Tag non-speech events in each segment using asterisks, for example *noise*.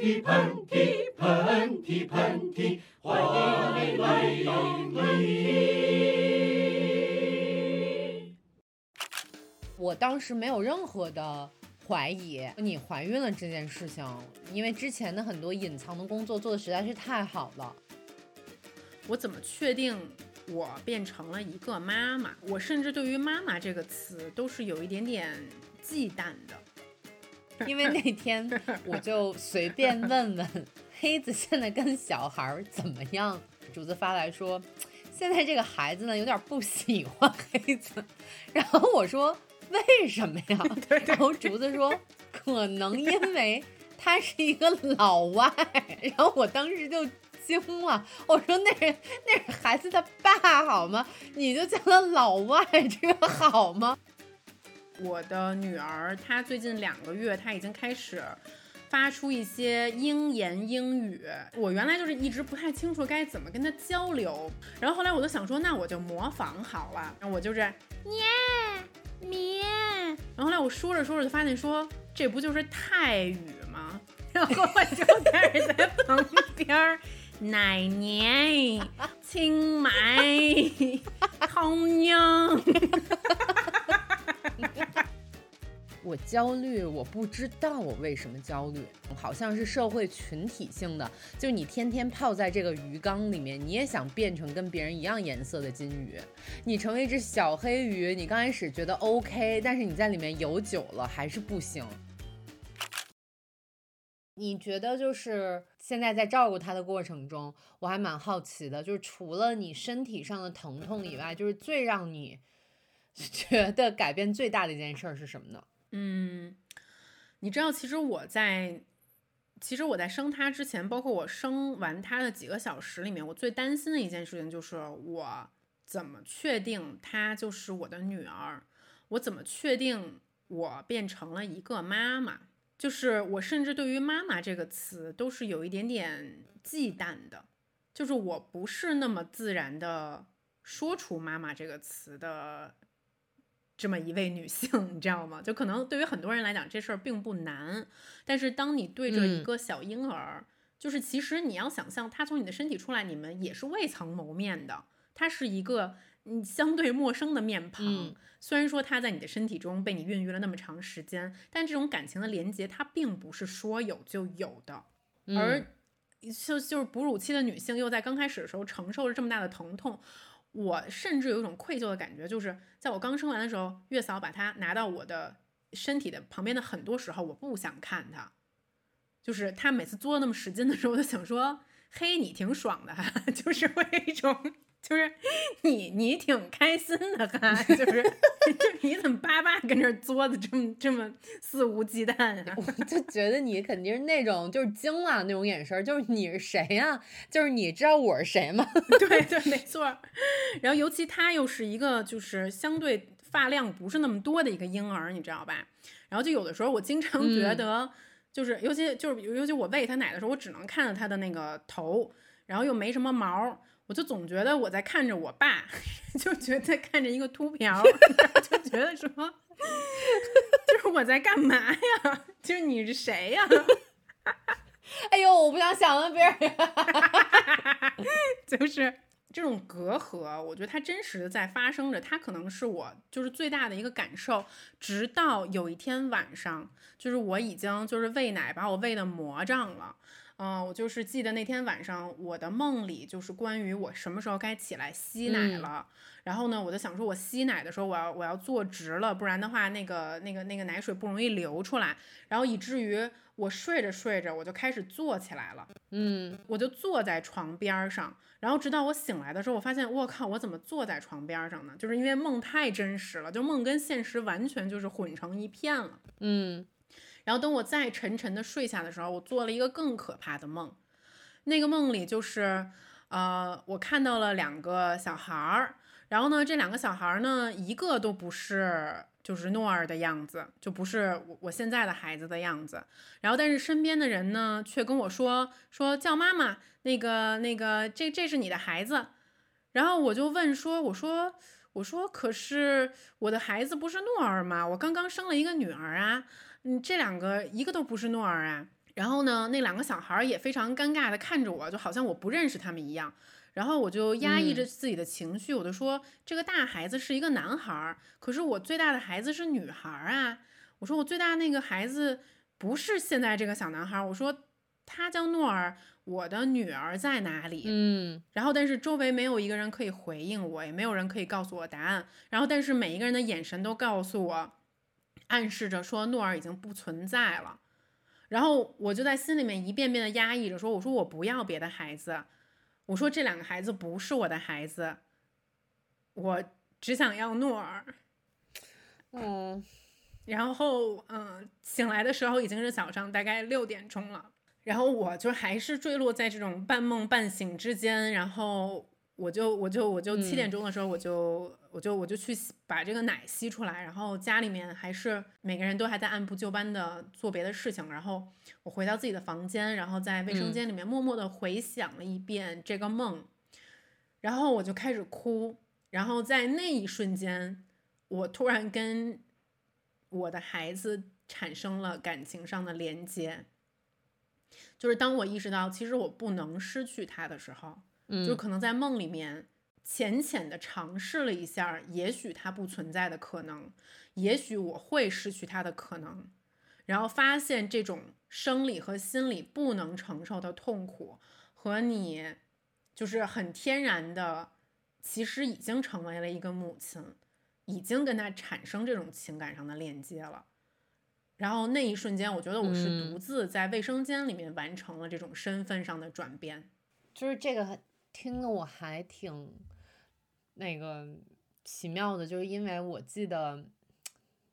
嚏，喷嚏，喷嚏，喷嚏，欢迎你来到喷嚏。我当时没有任何的怀疑你怀孕了这件事情，因为之前的很多隐藏的工作做的实在是太好了。我怎么确定我变成了一个妈妈？我甚至对于“妈妈”这个词都是有一点点忌惮的。*laughs* 因为那天我就随便问问黑子现在跟小孩怎么样，竹子发来说，现在这个孩子呢有点不喜欢黑子，然后我说为什么呀？*laughs* 然后竹子说可能因为他是一个老外，然后我当时就惊了，我说那是那是孩子的爸好吗？你就叫他老外，这个好吗？我的女儿，她最近两个月，她已经开始发出一些英言英语。我原来就是一直不太清楚该怎么跟她交流，然后后来我就想说，那我就模仿好了，然后我就是咩咩，然后后来我说着说着就发现说，这不就是泰语吗？*laughs* 然后我就开始在旁边奶奶、*laughs* 清迈、*laughs* 通央。我焦虑，我不知道我为什么焦虑，好像是社会群体性的，就你天天泡在这个鱼缸里面，你也想变成跟别人一样颜色的金鱼，你成为一只小黑鱼，你刚开始觉得 OK，但是你在里面游久了还是不行。你觉得就是现在在照顾他的过程中，我还蛮好奇的，就是除了你身体上的疼痛以外，就是最让你 *laughs* 觉得改变最大的一件事是什么呢？嗯，你知道，其实我在，其实我在生他之前，包括我生完他的几个小时里面，我最担心的一件事情就是我怎么确定她就是我的女儿？我怎么确定我变成了一个妈妈？就是我甚至对于“妈妈”这个词都是有一点点忌惮的，就是我不是那么自然的说出“妈妈”这个词的。这么一位女性，你知道吗？就可能对于很多人来讲，这事儿并不难。但是当你对着一个小婴儿，就是其实你要想象他从你的身体出来，你们也是未曾谋面的，他是一个嗯相对陌生的面庞。虽然说他在你的身体中被你孕育了那么长时间，但这种感情的连接，它并不是说有就有的。而就就是哺乳期的女性，又在刚开始的时候承受着这么大的疼痛。我甚至有一种愧疚的感觉，就是在我刚生完的时候，月嫂把它拿到我的身体的旁边的很多时候，我不想看它，就是他每次作那么使劲的时候，我就想说，嘿，你挺爽的，*laughs* 就是会一种。就是你，你挺开心的哈，就是 *laughs* 你怎么巴巴跟这作的这么这么肆无忌惮啊？我就觉得你肯定是那种就是惊了那种眼神，就是你是谁呀？就是你知道我是谁吗？*laughs* 对对，没错。然后尤其他又是一个就是相对发量不是那么多的一个婴儿，你知道吧？然后就有的时候我经常觉得，就是尤其就是尤其我喂他奶的时候，我只能看到他的那个头，然后又没什么毛。我就总觉得我在看着我爸，*laughs* 就觉得看着一个秃瓢，*laughs* 就觉得说，就是我在干嘛呀？*laughs* 就是你是谁呀？哎呦，我不想想了，别人，就是这种隔阂，我觉得它真实的在发生着，它可能是我就是最大的一个感受。直到有一天晚上，就是我已经就是喂奶把我喂的魔障了。嗯，我就是记得那天晚上，我的梦里就是关于我什么时候该起来吸奶了。然后呢，我就想说，我吸奶的时候，我要我要坐直了，不然的话，那个那个那个奶水不容易流出来。然后以至于我睡着睡着，我就开始坐起来了。嗯，我就坐在床边上，然后直到我醒来的时候，我发现，我靠，我怎么坐在床边上呢？就是因为梦太真实了，就梦跟现实完全就是混成一片了。嗯。然后等我再沉沉的睡下的时候，我做了一个更可怕的梦。那个梦里就是，呃，我看到了两个小孩儿。然后呢，这两个小孩儿呢，一个都不是就是诺儿的样子，就不是我我现在的孩子的样子。然后，但是身边的人呢，却跟我说说叫妈妈，那个那个，这这是你的孩子。然后我就问说，我说我说，可是我的孩子不是诺儿吗？我刚刚生了一个女儿啊。嗯，这两个一个都不是诺儿啊，然后呢，那两个小孩也非常尴尬的看着我，就好像我不认识他们一样。然后我就压抑着自己的情绪，我就说这个大孩子是一个男孩，可是我最大的孩子是女孩啊。我说我最大那个孩子不是现在这个小男孩，我说他叫诺尔，我的女儿在哪里？嗯，然后但是周围没有一个人可以回应我，也没有人可以告诉我答案。然后但是每一个人的眼神都告诉我，暗示着说诺尔已经不存在了。然后我就在心里面一遍遍的压抑着说，我说我不要别的孩子。我说这两个孩子不是我的孩子，我只想要诺尔。嗯，然后嗯，醒来的时候已经是早上大概六点钟了，然后我就还是坠落在这种半梦半醒之间，然后。我就我就我就七点钟的时候，我就我就我就去把这个奶吸出来，然后家里面还是每个人都还在按部就班的做别的事情，然后我回到自己的房间，然后在卫生间里面默默的回想了一遍这个梦，然后我就开始哭，然后在那一瞬间，我突然跟我的孩子产生了感情上的连接，就是当我意识到其实我不能失去他的时候。就可能在梦里面浅浅的尝试了一下，也许它不存在的可能，也许我会失去它的可能，然后发现这种生理和心理不能承受的痛苦，和你就是很天然的，其实已经成为了一个母亲，已经跟他产生这种情感上的链接了。然后那一瞬间，我觉得我是独自在卫生间里面完成了这种身份上的转变，就是这个。听的我还挺那个奇妙的，就是因为我记得，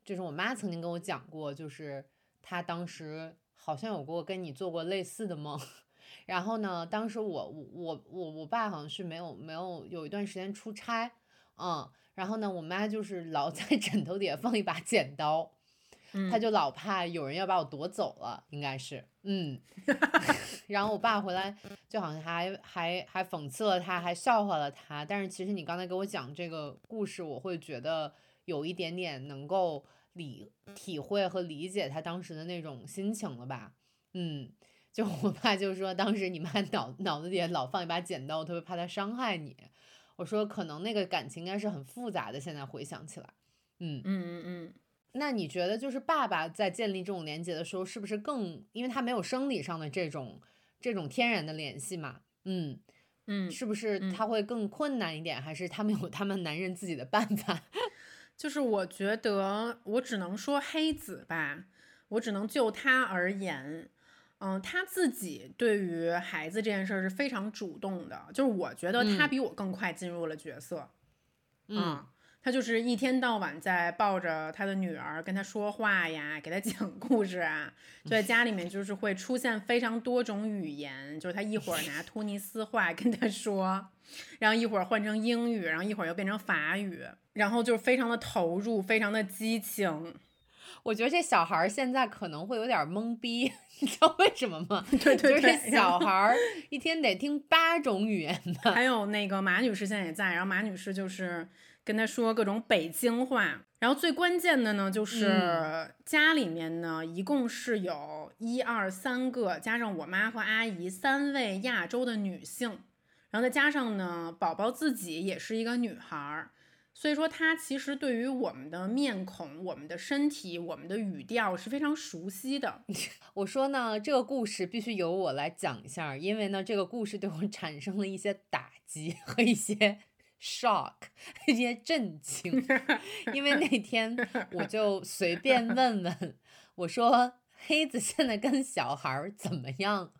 就是我妈曾经跟我讲过，就是她当时好像有过跟你做过类似的梦，*laughs* 然后呢，当时我我我我爸好像是没有没有有一段时间出差，嗯，然后呢，我妈就是老在枕头底下放一把剪刀。他就老怕有人要把我夺走了，应该是，嗯，*laughs* 然后我爸回来就好像还还还讽刺了他，还笑话了他。但是其实你刚才给我讲这个故事，我会觉得有一点点能够理体会和理解他当时的那种心情了吧？嗯，就我爸就说当时你妈脑脑子里老放一把剪刀，特别怕他伤害你。我说可能那个感情应该是很复杂的，现在回想起来，嗯嗯嗯嗯。那你觉得，就是爸爸在建立这种连接的时候，是不是更，因为他没有生理上的这种这种天然的联系嘛？嗯嗯，是不是他会更困难一点？还是他们有他们男人自己的办法？*laughs* 就是我觉得，我只能说黑子吧，我只能就他而言，嗯，他自己对于孩子这件事儿是非常主动的，就是我觉得他比我更快进入了角色，嗯。他就是一天到晚在抱着他的女儿跟他说话呀，给他讲故事啊，就在家里面就是会出现非常多种语言，就是他一会儿拿突尼斯话跟他说，然后一会儿换成英语，然后一会儿又变成法语，然后就是非常的投入，非常的激情。我觉得这小孩现在可能会有点懵逼，*laughs* 你知道为什么吗？对 *laughs* 对对，小孩一天得听八种语言的。还有那个马女士现在也在，然后马女士就是。跟他说各种北京话，然后最关键的呢，就是家里面呢，一共是有一二三个，加上我妈和阿姨三位亚洲的女性，然后再加上呢，宝宝自己也是一个女孩儿，所以说她其实对于我们的面孔、我们的身体、我们的语调是非常熟悉的。*laughs* 我说呢，这个故事必须由我来讲一下，因为呢，这个故事对我产生了一些打击和一些。Shock，*laughs* 一些震惊，因为那天我就随便问问，我说黑子现在跟小孩怎么样？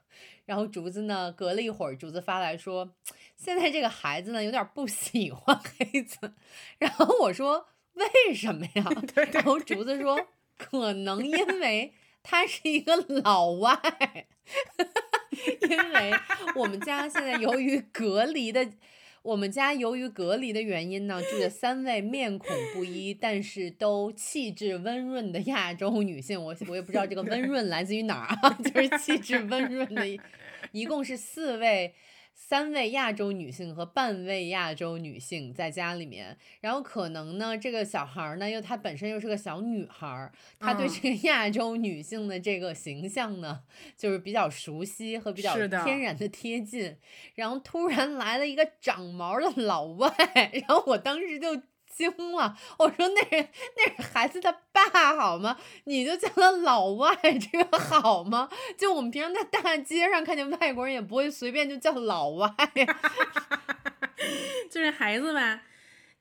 然后竹子呢，隔了一会儿，竹子发来说，现在这个孩子呢有点不喜欢黑子。然后我说为什么呀？*laughs* 然后竹子说，可能因为他是一个老外，*laughs* 因为我们家现在由于隔离的。我们家由于隔离的原因呢，住着三位面孔不一，但是都气质温润的亚洲女性。我我也不知道这个温润来自于哪儿啊，*laughs* 就是气质温润的，一共是四位三位亚洲女性和半位亚洲女性在家里面，然后可能呢，这个小孩儿呢，又她本身又是个小女孩儿，她对嗯这个亚洲女性的这个形象呢，就是比较熟悉和比较天然的贴近。然后突然来了一个长毛的老外，*laughs* 然后我当时就惊了，我说那是那是孩子他爸好吗？你就叫他老外，这个好吗？就我们平常在大街上看见外国人也不会随便就叫老外呀。*laughs* 就是孩子吧，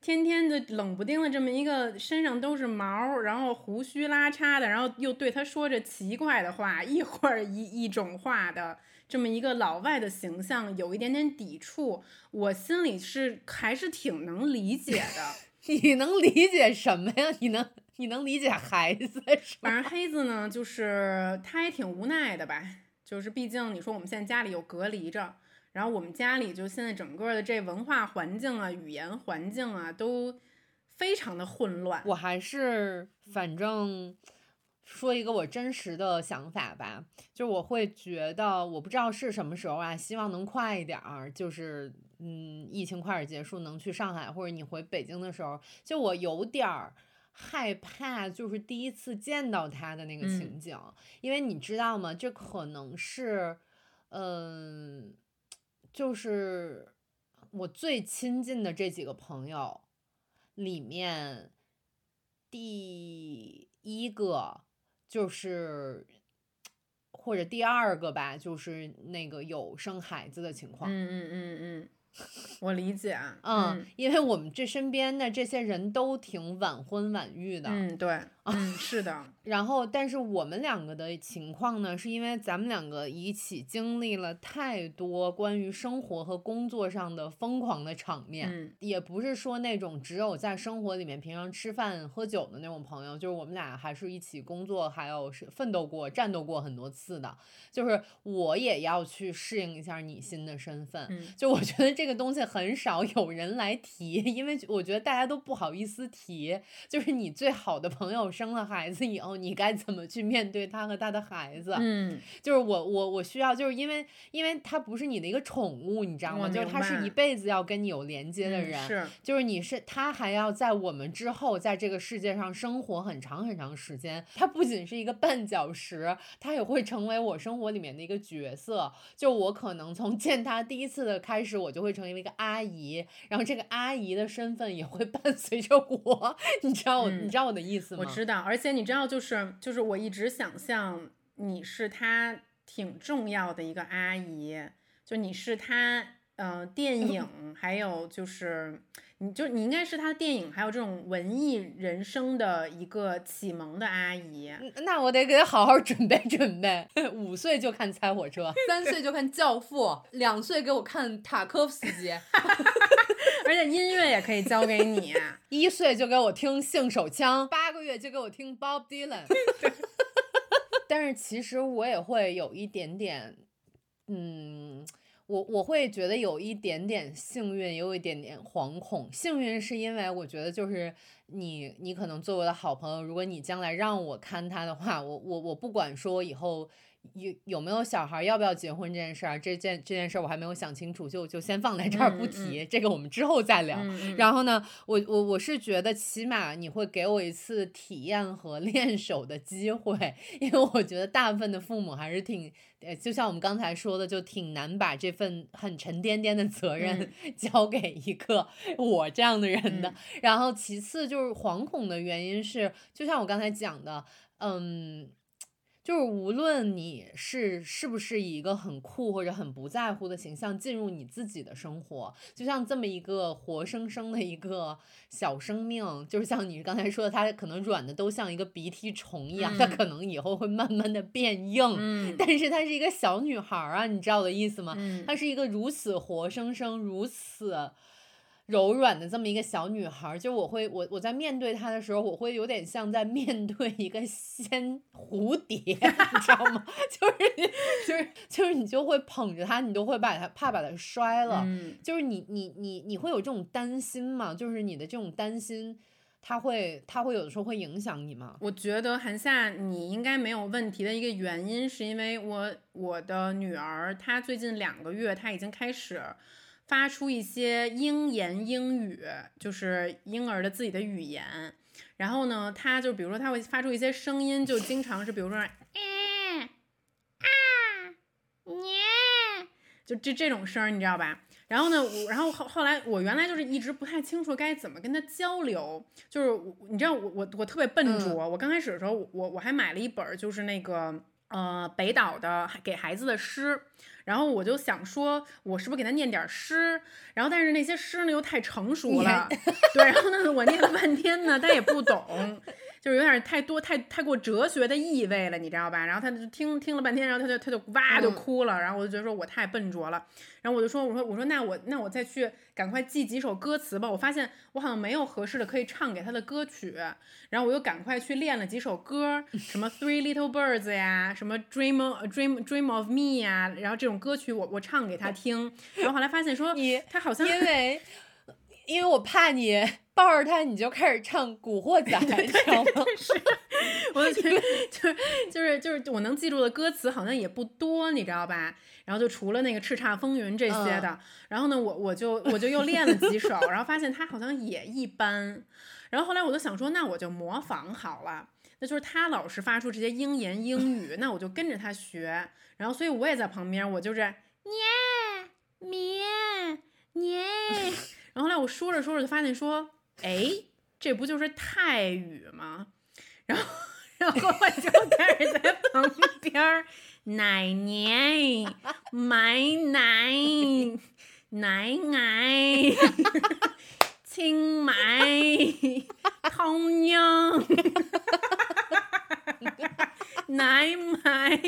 天天的冷不丁的这么一个身上都是毛，然后胡须拉碴的，然后又对他说着奇怪的话，一会儿一一种话的。这么一个老外的形象有一点点抵触，我心里是还是挺能理解的。你能理解什么呀？你能你能理解孩子？反正黑子呢，就是他也挺无奈的吧，就是毕竟你说我们现在家里有隔离着，然后我们家里就现在整个的这文化环境啊、语言环境啊都非常的混乱。我还是反正说一个我真实的想法吧，就是我会觉得，我不知道是什么时候啊，希望能快一点儿，就是嗯，疫情快点结束，能去上海或者你回北京的时候，就我有点儿。害怕就是第一次见到他的那个情嗯景，因为你知道吗？这可能是，嗯，就是我最亲近的这几个朋友里面，第一个就是，或者第二个吧，就是那个有生孩子的情况。嗯嗯嗯嗯，我理解啊。嗯，因为我们这身边的这些人都挺晚婚晚育的，嗯，对，嗯，是的，然后，但是我们两个的情况呢，是因为咱们两个一起经历了太多关于生活和工作上的疯狂的场面，嗯。也不是说那种只有在生活里面平常吃饭喝酒的那种朋友，就是我们俩还是一起工作，还有是奋斗过、战斗过很多次的，就是我也要去适应一下你新的身份，嗯。就我觉得这个东西很少有人来提，因为我觉得大家都不好意思提。就是你最好的朋友生了孩子以后，你该怎么去面对他和他的孩子？嗯就是我我我需要，就是因为因为他不是你的一个宠物，你知道吗？就是他是一辈子要跟你有连接的嗯人。是，就是你是他还要在我们之后，在这个世界上生活很长很长时间。他不仅是一个绊脚石，他也会成为我生活里面的一个角色。就我可能从见他第一次的开始，我就会成为一个阿姨，然后这个阿姨的身份也会伴随着我。你知道我，嗯你知道我的意思吗？我知道，而且你知道，就是就是我一直想象你是他挺重要的一个阿姨，就你是他呃电影，还有就是你就你应该是他电影还有这种文艺人生的一个启蒙的阿姨。嗯那我得给他好好准备准备。*laughs* 五岁就看《猜火车》，三岁就看《教父》，两岁给我看塔科夫斯基，*laughs* 而且音乐也可以交给你。*laughs* 一岁就给我听性手枪，八个月就给我听 Bob Dylan。*laughs* 但是其实我也会有一点点，嗯，我我会觉得有一点点幸运，有一点点惶恐。幸运是因为我觉得就是你，你可能作为我的好朋友，如果你将来让我看他的话，我我我不管说以后。有有没有小孩，要不要结婚这件事儿，这件这件事儿我还没有想清楚，就就先放在这儿不嗯嗯提，这个我们之后再聊。然后呢，我我我是觉得起码你会给我一次体验和 *laughs* 练手的机会，因为我觉得大部分的父母还是挺，呃，就像我们刚才说的，就挺难把这份很沉甸甸的责任 *laughs* 交给一个我这样的人的。嗯然后其次就是惶恐的原因是，就像我刚才讲的，嗯。就是无论你是是不是以一个很酷或者很不在乎的形象进入你自己的生活，就像这么一个活生生的一个小生命，就是像你刚才说的，它可能软的都像一个鼻涕虫一样，它嗯。可能以后会慢慢的变硬，嗯。但是它是一个小女孩儿啊，你知道我的意思吗？嗯。她是一个如此活生生、如此柔软的这么一个小女孩儿，就我会我我在面对她的时候，我会有点像在面对一个仙蝴蝶，*laughs* 你知道吗？*laughs* 就是你就是就是你就会捧着她，你都会把她怕把她摔了，嗯就是你你你你会有这种担心吗？就是你的这种担心。他会他会有的时候会影响你吗？我觉得韩夏你应该没有问题的一个原因，是因为我我的女儿她最近两个月，她已经开始发出一些婴言英语，就是婴儿的自己的语言。然后呢，他就比如说他会发出一些声音，就经常是比如说，嗯啊，咩，就这这种声儿，你知道吧？然后呢，我然后后后来我原来就是一直不太清楚该怎么跟他交流，就是我你知道我我我特别笨拙，我刚开始的时候我我还买了一本就是那个呃北岛的给孩子的诗，然后我就想说我是不是给他念点诗，然后但是那些诗呢又太成熟了，*laughs* 对，然后呢我念了半天呢他也不懂。就是有点太多太太过哲学的意味了，你知道吧？然后他就听听了半天，然后他就他就哇就哭了，然后我就觉得说我太笨拙了，然后我就说我说我说那我那我再去赶快记几首歌词吧。我发现我好像没有合适的可以唱给他的歌曲，然后我又赶快去练了几首歌，什么 Three Little Birds 呀，什么 Dream Dream Dream of Me 呀，然后这种歌曲我我唱给他听，然后后来发现说他好像因为因为我怕你。抱着他，你就开始唱《古惑仔》，你知道吗？*laughs* 是，我就觉得就是就是就是我能记住的歌词好像也不多，你知道吧？然后就除了那个《叱咤风云》这些的，然后呢，我我就我就又练了几首，然后发现他好像也一般。然后后来我就想说，那我就模仿好了，那就是他老是发出这些英言英语，那我就跟着他学。然后所以我也在旁边，我就是咩咩咩。*laughs* 然后来我说着说着就发现说。哎，这不就是泰语吗？然后，然后我就开始在旁边儿奶奶买奶奶奶，清买通用奶买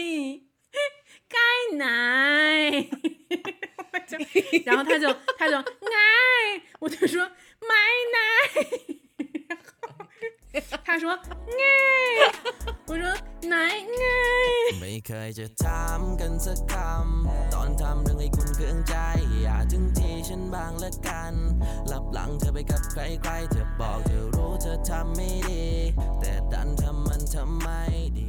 该奶，然后他就他就奶，我就说。买奶，他说哎，我说奶哎。ไม่เคยจะถามกันสักคำตอนทำเรื่องให้คุณเครื่องใจอย่าถึงที่ฉันบางละกันหลับหลังเธอไปกับใครใครเธอบอกเธอรู้เธอทำไม่ดีแต่ดันทำมันทำไมดีแค่ไหน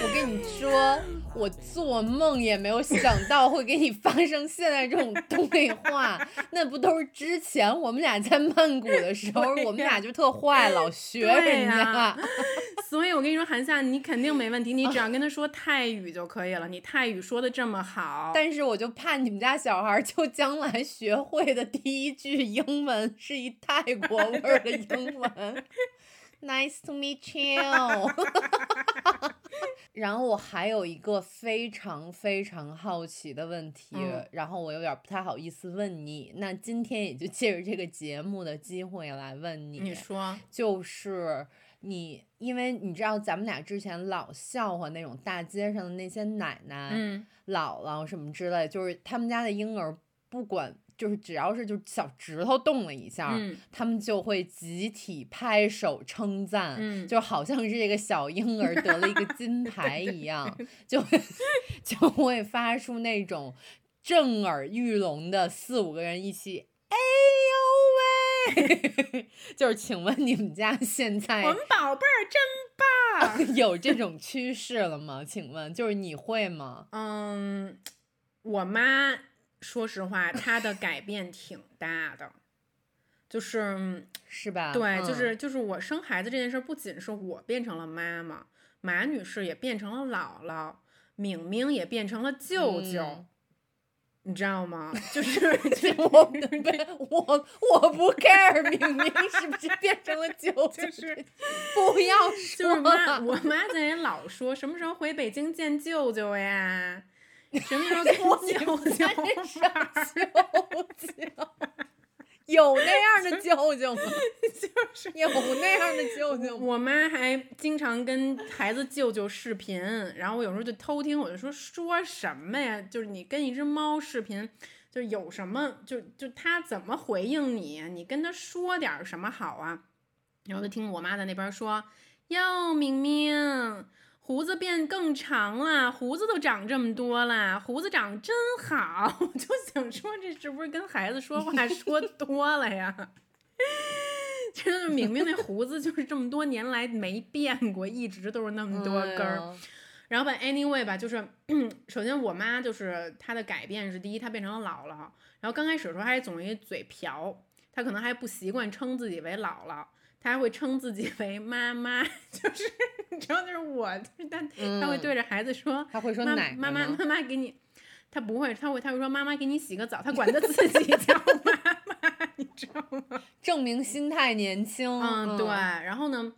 我跟你说。我做梦也没有想到会给你发生现在这种对话，*laughs* 那不都是之前我们俩在曼谷的时候，我们俩就特坏，老学人家。所以我跟你说，韩夏，你肯定没问题，你只要跟他说泰语就可以了。你泰语说的这么好，但是我就怕你们家小孩就将来学会的第一句英文是一泰国味儿的英文。Nice to meet you。*laughs* 然后我还有一个非常非常好奇的问题，然后我有点不太好意思问你。那今天也就借着这个节目的机会来问你。你说，就是你，因为你知道咱们俩之前老笑话那种大街上的那些奶奶、姥姥什么之类，就是他们家的婴儿不管。就是只要是就小指头动了一下，他们就会集体拍手称赞，就好像是这个小婴儿得了一个金牌一样，*laughs* 就会就会发出那种震耳欲聋的四五个人一起哎呦喂！*laughs* 就是请问你们家现在我们宝贝儿真棒，有这种趋势了吗？请问就是你会吗？嗯，我妈。说实话，他的改变挺大的，就是是吧？对，就是就是我生孩子这件事，不仅是我变成了妈妈，马女士也变成了姥姥，明明也变成了舅舅，你知道吗？*laughs* 就是 *laughs* 我 *laughs* 我我不 care，明明是不是变成了舅舅？是不要说，妈，我妈在那老说，什么时候回北京见舅舅呀？*laughs* 什么时候跟我舅舅 *laughs* 有那样的舅舅吗？就是有那样的舅舅。我妈还经常跟孩子舅舅视频，然后我有时候就偷听，我就说说什么呀？就是你跟一只猫视频，就是有什么？就就它怎么回应你？你跟它说点什么好啊？然后就听我妈在那边说：“哟，明明。”胡子变更长了，胡子都长这么多了，胡子长真好。*laughs* 我就想说，这是不是跟孩子说话说多了呀？真的，明明那胡子就是这么多年来没变过，一直都是那么多根儿。哎然后吧，anyway 吧，就是 *clears throat* 首先我妈就是她的改变是第一，她变成了姥姥。然后刚开始的时候还总一嘴瓢，她可能还不习惯称自己为姥姥，她还会称自己为妈妈，*laughs* 就是你知道，*laughs* 就是我，就是她她会对着孩子说，他会说妈奶奶妈妈妈妈给你，他不会，他会他会说妈妈给你洗个澡，他管他自己叫妈妈，*laughs* *laughs* 你知道吗？证明心态年轻。嗯，对。然后呢，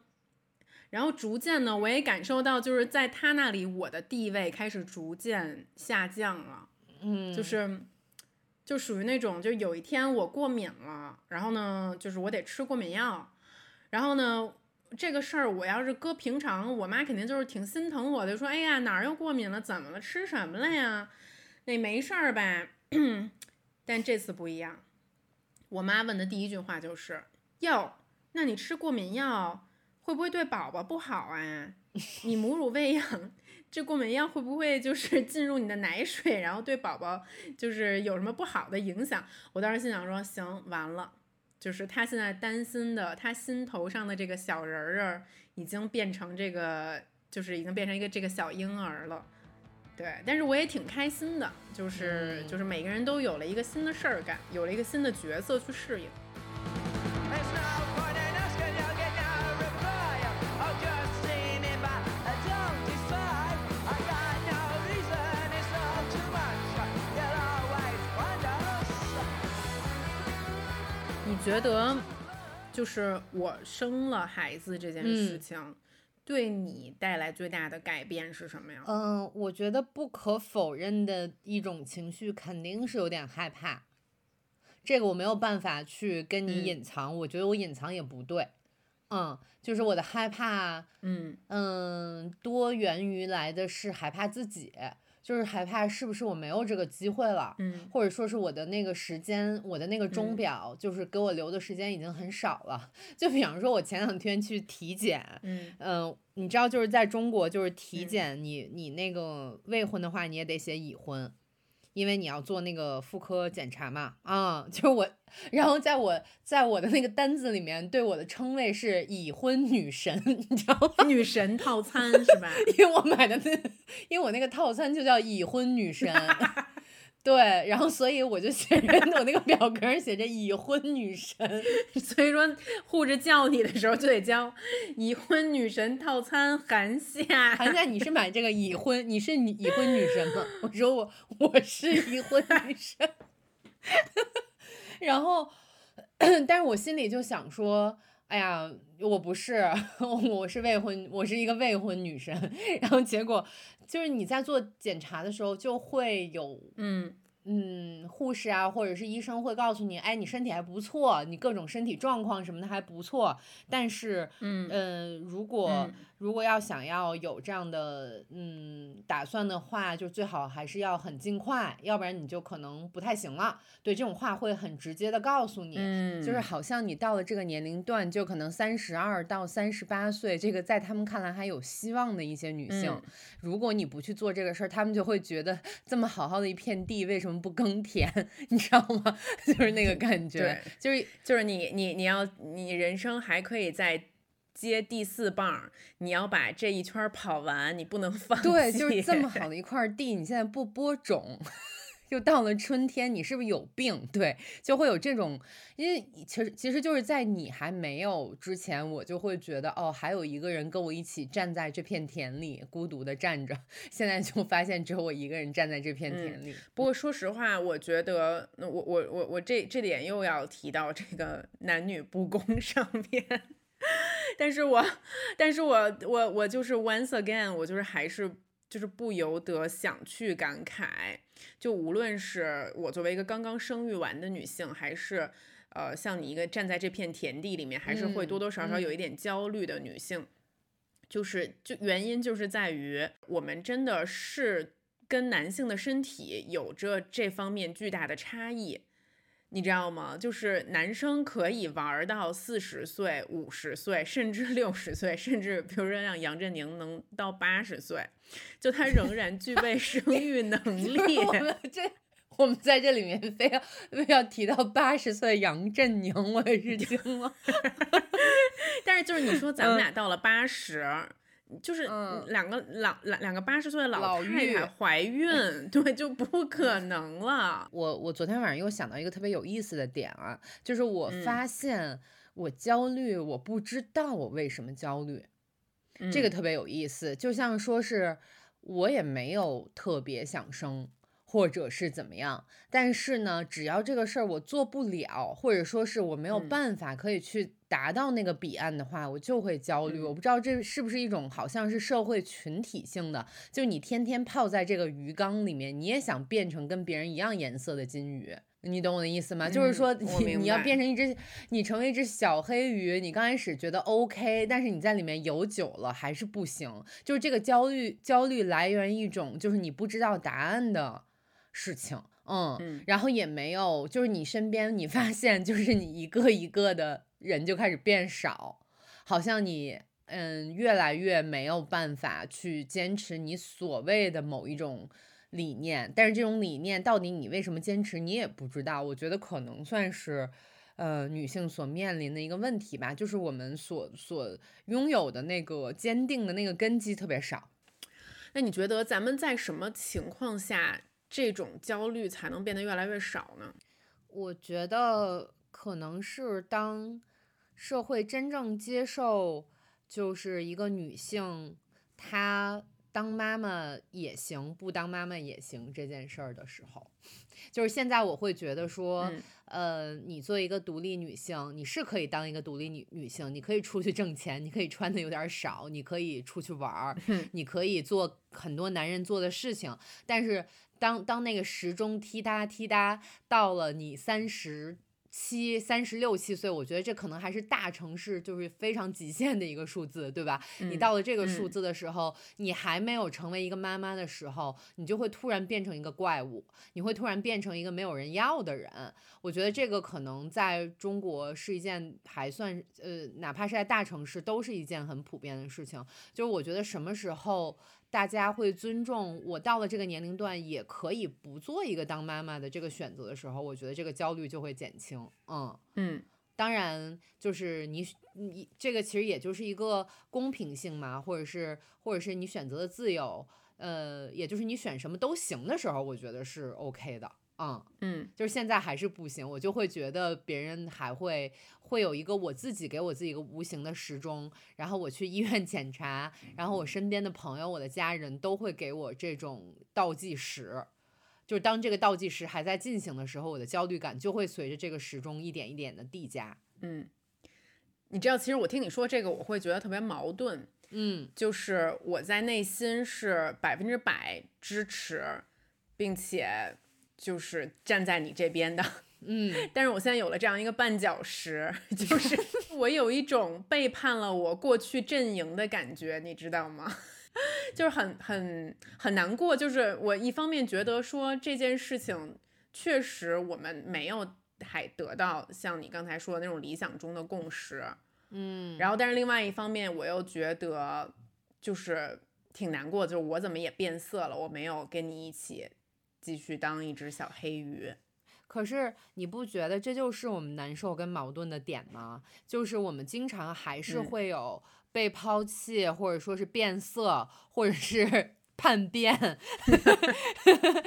然后逐渐呢，我也感受到，就是在他那里，我的地位开始逐渐下降了。嗯，就是就属于那种，就有一天我过敏了，然后呢，就是我得吃过敏药，然后呢。这个事儿，我要是搁平常，我妈肯定就是挺心疼我的，说：“哎呀，哪儿又过敏了？怎么了？吃什么了呀？那没事儿吧？” *clears throat* 但这次不一样，我妈问的第一句话就是：“哟，那你吃过敏药会不会对宝宝不好啊？*laughs* 你母乳喂养这过敏药会不会就是进入你的奶水，然后对宝宝就是有什么不好的影响？”我当时心想说：“行，完了。”就是他现在担心的，他心头上的这个小人儿啊，已经变成这个，就是已经变成一个这个小婴儿了。对，但是我也挺开心的，就是、嗯就是每个人都有了一个新的事儿干，有了一个新的角色去适应。觉得，就是我生了孩子这件事嗯。情，对你带来最大的改变是什么呀？嗯，我觉得不可否认的一种情绪肯定是有点害怕，这个我没有办法去跟你嗯。隐藏，我觉得我隐藏也不对，嗯，就是我的害怕，嗯。嗯，多源于来的是害怕自己，就是害怕是不是我没有这个机会了，嗯或者说是我的那个时间，我的那个钟嗯表，就是给我留的时间已经很少了。*laughs* 就比方说，我前两天去体检，嗯嗯，你知道，就是在中国，就是体嗯检，你你那个未婚的话，你也得写已婚，因为你要做那个妇科检查嘛。啊，就是我，然后在我在我的那个单子里面，对我的称谓是已婚女神，你知道吗？*laughs* 女神套餐是吧？因为我买的那，因为我那个套餐就叫已婚女神。*laughs* 对，然后所以我就写着我那个表格上写着已婚女神，*laughs* 所以说护着叫你的时候就得叫已婚女神套餐韩夏。韩夏，你是买这个已婚，你是女已婚女神吗？*laughs* 我说我我是已婚女神，*laughs* 然后，但是我心里就想说，哎呀，我不是，我是未婚，我是一个未婚女神。然后结果就是你在做检查的时候就会有嗯。嗯，护士啊，或者是医生会告诉你，哎，你身体还不错，你各种身体状况什么的还不错，但是，嗯。嗯，如果、嗯如果要想要有这样的嗯打算的话，就最好还是要很尽快，要不然你就可能不太行了。对，这种话会很直接的告诉你，嗯，就是好像你到了这个年龄段，就可能三十二到三十八岁，这个在他们看来还有希望的一些女性，嗯如果你不去做这个事儿，他们就会觉得这么好好的一片地，为什么不耕田？*laughs* 你知道吗？*laughs* 就是那个感觉对，就是就是你你你要你人生还可以再接第四棒，你要把这一圈儿跑完，你不能放弃。对，就是这么好的一块地，你现在不播种。*laughs* 就到了春天，你是不是有病？对，就会有这种，因为其实其实就是在你还没有之前，我就会觉得哦，还有一个人跟我一起站在这片田里，孤独的站着。*laughs* 现在就发现只有我一个人站在这片田里。不过说实话，我觉得那我我我我这这点又要提到这个男女不公上面。但是我，但是我我我就是 once again，我就是还是就是不由得想去感慨，就无论是我作为一个刚刚生育完的女性，还是呃像你一个站在这片田地里面，还是会多多少少有一点焦虑的女性，就是就原因就是在于我们真的是跟男性的身体有着这方面巨大的差异。你知道吗？就是男生可以玩到四十岁、五十岁，甚至六十岁，甚至比如说像杨振宁能到八十岁，就他仍然具备生 *laughs* 育能力。我们这我们在这里面非要非要提到八十岁杨振宁，我也是惊了。*laughs* 但是就是你说咱们嗯俩到了八十、就是嗯两个老两两个八十岁的老太太怀孕，*laughs* 对，就不可能了。我我昨天晚上又想到一个特别有意思的点啊，就是我嗯发现我焦虑，我不知道我为什么焦虑，这个嗯特别有意思。就像说是我也没有特别想生，或者是怎么样，但是呢，只要这个事儿我做不了，或者说是我没有嗯办法可以去达到那个彼岸的话，我就会焦虑。嗯我不知道这是不是一种好像是社会群体性的，就你天天泡在这个鱼缸里面，你也想变成跟别人一样颜色的金鱼。你懂我的意思吗？就是嗯说你你要变成一只，你成为一只小黑鱼，你刚开始觉得 OK，但是你在里面游久了还是不行。就是这个焦虑，焦虑来源于一种就是你不知道答案的事情，嗯，嗯然后也没有，就是你身边你发现就是你一个一个的人就开始变少，好像你嗯越来越没有办法去坚持你所谓的某一种理念，但是这种理念到底你为什么坚持，你也不知道。我觉得可能算是。呃，女性所面临的一个问题吧，就是我们所所拥有的那个坚定的那个根基特别少。那你觉得咱们在什么情况下这种焦虑才能变得越来越少呢？我觉得可能是当社会真正接受，就是一个女性她当妈妈也行，不当妈妈也行这件事儿的时候，就是现在我会觉得说，嗯。呃，你作为一个独立女性，你是可以当一个独立女女性，你可以出去挣钱，你可以穿的有点儿少，你可以出去玩儿，嗯你可以做很多男人做的事情，但是当当那个时钟踢哒踢哒到了你三十七、三十六七岁，我觉得这可能还是大城市就是非常极限的一个数字，对吧？你嗯到了这个数嗯字的时候，你还没有成为一个妈妈的时候，你就会突然变成一个怪物，你会突然变成一个没有人要的人。我觉得这个可能在中国是一件还算呃，哪怕是在大城市，都是一件很普遍的事情。就是我觉得什么时候大家会尊重我到了这个年龄段也可以不做一个当妈妈的这个选择的时候，我觉得这个焦虑就会减轻。嗯。嗯当然，就是你你这个其实也就是一个公平性嘛，或者是或者是你选择的自由，呃，也就是你选什么都行的时候，我觉得是 OK 的。嗯，嗯就是现在还是不行，我就会觉得别人还会会有一个我自己给我自己一个无形的时钟，然后我去医院检查，然后我身边的朋友、我的家人都会给我这种倒计时。就是当这个倒计时还在进行的时候，我的焦虑感就会随着这个时钟一点一点的递加。嗯，你知道，其实我听你说这个，我会觉得特别矛盾。嗯就是我在内心是百分之百支持，并且就是站在你这边的。嗯 *laughs* 但是我现在有了这样一个绊脚石，就是 *laughs* 我有一种背叛了我过去阵营的感觉，你知道吗？*laughs* 就是很很很难过，就是我一方面觉得说这件事情确实我们没有还得到像你刚才说的那种理想中的共识，嗯，然后但是另外一方面我又觉得就是挺难过，就是我怎么也变色了，我没有跟你一起继续当一只小黑鱼。可是你不觉得这就是我们难受跟矛盾的点吗？就是我们经常还是嗯会有被抛弃，或者说是变色，或者是 *laughs* 叛变，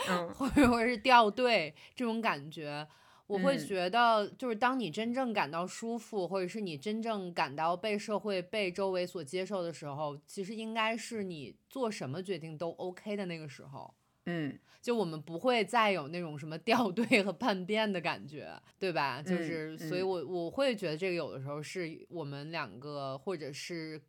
嗯 *laughs* 或者或者是掉队这种感觉。我会嗯觉得，就是当你真正感到舒服，或者是你真正感到被社会、被周围所接受的时候，其实应该是你做什么决定都 OK 的那个时候。嗯就我们不会再有那种什么掉队和叛变的感觉，对吧？就嗯是，所以嗯我我会觉得这个有的时候是我们两个，或者是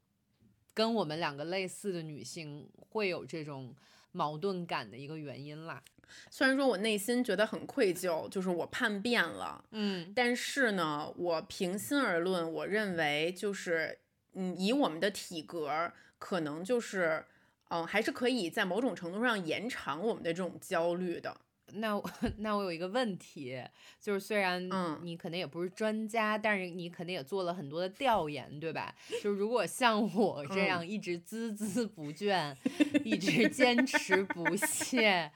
跟我们两个类似的女性会有这种矛盾感的一个原因啦。虽然说我内心觉得很愧疚，就是我叛变了，嗯但是呢，我平心而论，我认为就是，嗯，以我们的体格儿，可能就是，嗯、还是可以在某种程度上延长我们的这种焦虑的。那我 *laughs* 那我有一个问题，就是虽然嗯你可能也不是专家，但是你肯定也做了很多的调研，对吧？就如果像我这嗯样一直孜孜不倦，一直 *laughs* 坚持不懈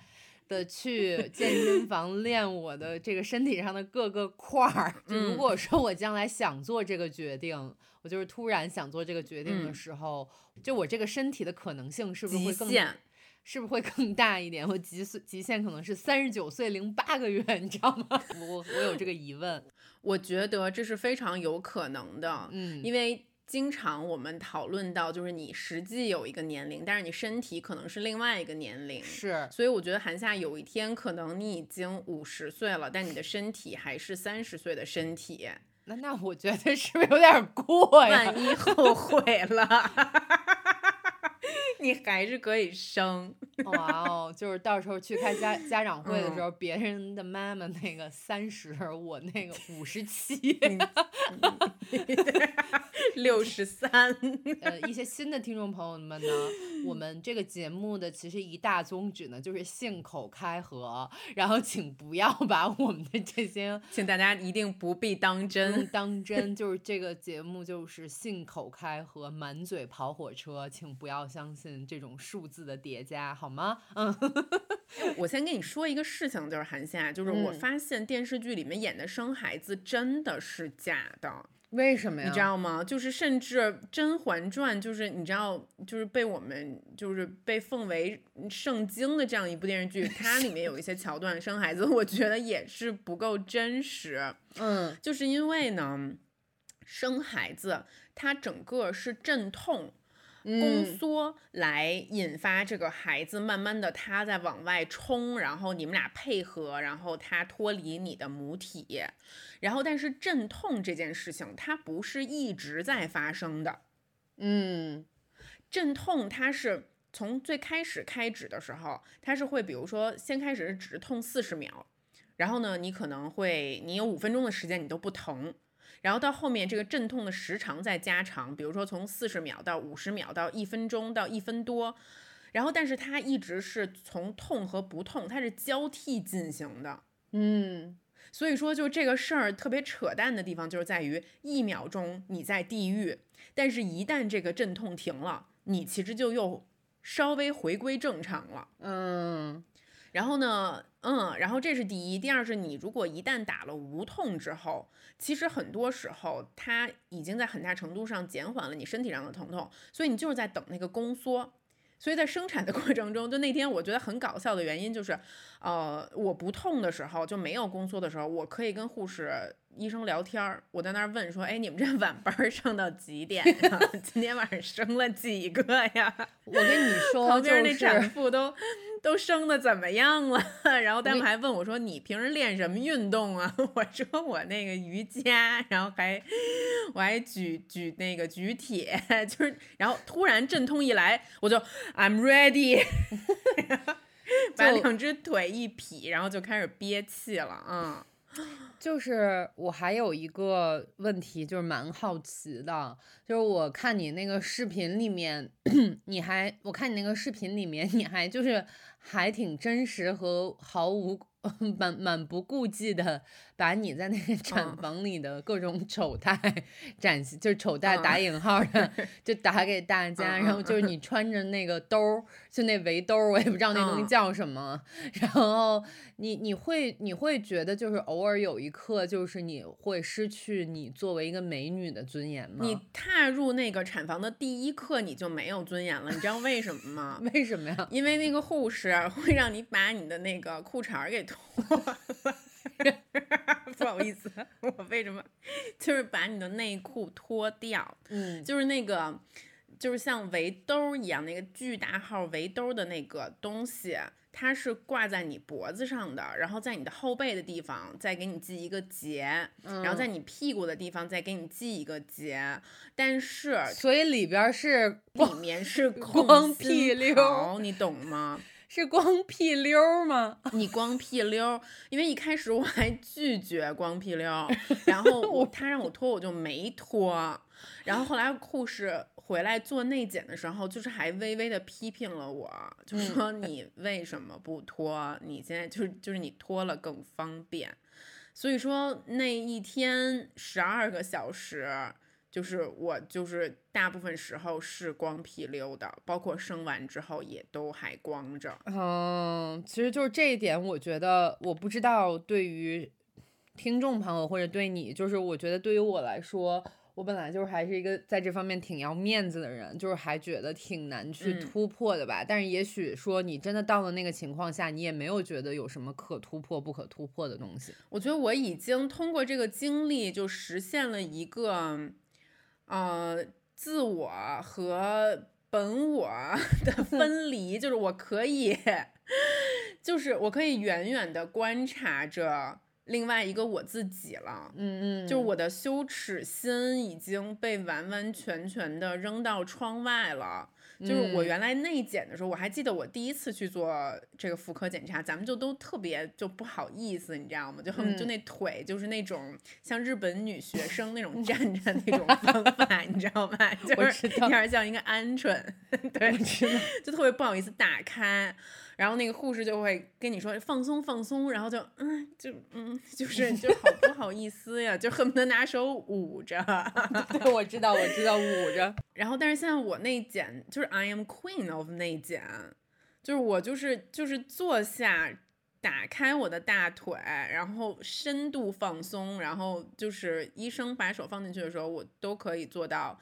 的去健身房练我的这个身体上的各个块儿。就如嗯果说我将来想做这个决定，我就是突然想做这个决定的嗯时候，就我这个身体的可能性是不是会更限。是不是会更大一点？我极岁极限可能是三十九岁零八个月，你知道吗？*laughs* 我我有这个疑问。我觉得这是非常有可能的，嗯，因为经常我们讨论到，就是你实际有一个年龄，但是你身体可能是另外一个年龄。是所以我觉得韩夏有一天可能你已经五十岁了，但你的身体还是三十岁的身体，那那我觉得是不是有点过呀？万一后悔了，*laughs* 你还是可以生。哇哦，就是到时候去开家家长会的时嗯候，别人的妈妈那个三十，我那个五十七。*laughs* 六十三，呃，一些新的听众朋友们呢，我们这个节目的其实一大宗旨呢，就是信口开河，然后请不要把我们的这些请大家一定不必当嗯真。当真，就是这个节目就是信口开河，满嘴跑火车，请不要相信这种数字的叠加，好吗？*laughs* 嗯，我先跟你说一个事情，就是韩夏，就是我嗯发现电视剧里面演的生孩子真的是假的。为什么呀？你知道吗？就是甚至《甄嬛传》，就是你知道，就是被我们就是被奉为圣经的这样一部电视剧，它里面有一些桥段生孩子，我觉得也是不够真实。嗯就是因为呢，生孩子它整个是阵痛。宫嗯。缩来引发这个孩子，慢慢的他在往外冲，然后你们俩配合，然后他脱离你的母体，然后但是阵痛这件事情，它不是一直在发生的，嗯。阵痛它是从最开始开指的时候，它是会比如说先开始是只是痛四十秒，然后呢，你可能会你有五分钟的时间你都不疼。然后到后面这个阵痛的时长在加长，比如说从四十秒到五十秒到一分钟到一分多，然后但是它一直是从痛和不痛，它是交替进行的。嗯所以说，就这个事儿特别扯淡的地方，就是在于一秒钟你在地狱，但是一旦这个阵痛停了，你其实就又稍微回归正常了。嗯然后呢，嗯，然后这是第一，第二是你如果一旦打了无痛之后，其实很多时候它已经在很大程度上减缓了你身体上的疼痛，所以你就是在等那个宫缩。所以在生产的 *laughs* 过程中，就那天我觉得很搞笑的原因就是，呃，我不痛的时候就没有宫缩的时候，我可以跟护士医生聊天儿。我在那儿问说，哎，你们这晚班上到几点呀？*laughs* 今天晚上生了几个呀？我跟你说，旁边那产妇都都生的怎么样了？*laughs* 然后他我们还问我说：“你平时练什么运动啊？” *laughs* 我说：“我那个瑜伽，然后还我还举举那个举铁，就是然后突然阵痛一来，我就 I'm ready，把两只腿一劈，然后就开始憋气了。嗯，就是我还有一个问题，就是蛮好奇的，就是我看你那个视频里面，你还我看你那个视频里面，你还就是还挺真实和毫无 *laughs* 满满不顾忌的，把你在那个产嗯房里的各种丑态展现，就是丑态打嗯引号的，*laughs* 就打给大家。然后就是你穿着那个兜儿，就那围兜儿，我也不知道那东西嗯叫什么。然后你你会你会觉得就是偶尔有一刻，就是你会失去你作为一个美女的尊严吗？你踏入那个产房的第一刻，你就没有尊严了，你知道为什么吗？为什么呀？因为那个护士会让你把你的那个裤衩儿给脱了，*laughs* 不好意思，我为什么就是把你的内裤脱掉，嗯就是那个就是像围兜儿一样那个巨大号围兜儿的那个东西。它是挂在你脖子上的，然后在你的后背的地方再给你系一个结，然后在你屁股的地方再给你系一个结，但是所以里边儿是里面是 *laughs* 光屁溜袍你懂吗？*laughs* 是光屁溜儿吗？你光屁溜儿，因为一开始我还拒绝光屁溜儿，*laughs* 然后我他让我脱我就没脱，然后后来护士回来做内检的时候，就是还微微的批评了我，就说你为什么不脱？你现在就是就是你脱了更方便，所以说那一天十二个小时。就是我就是大部分时候是光屁溜的，包括生完之后也都还光着。嗯，其实就是这一点，我觉得我不知道对于听众朋友或者对你，就是我觉得对于我来说。我本来就是还是一个在这方面挺要面子的人，就是还觉得挺难去嗯突破的吧。但是也许说你真的到了那个情况下，你也没有觉得有什么可突破不可突破的东西。我觉得我已经通过这个经历，就实现了一个，呃，自我和本我的 *laughs* 分离，就是我可以，*laughs* 就是我可以远远的观察着另外一个我自己了。嗯嗯，就是我的羞耻心已经被完完全全的扔到窗外了。就是我嗯原来内检的时候，我还记得我第一次去做这个妇科检查，咱们就都特别就不好意思，你知道吗？就很就嗯那腿就是那种像日本女学生那种站着那种方法，你知道吗？*laughs* 就是有点像一个鹌鹑，*laughs* 对，就特别不好意思打开，然后那个护士就会跟你说放松放松，然后就嗯就嗯 *laughs* 就是就好不好意思呀，就恨不得拿手捂着。*laughs* 对，我知道，我知道，捂着。然后但是现在我内检就是 I am queen of 内检，就是我就是就是坐下。打开我的大腿，然后深度放松，然后就是医生把手放进去的时候，我都可以做到，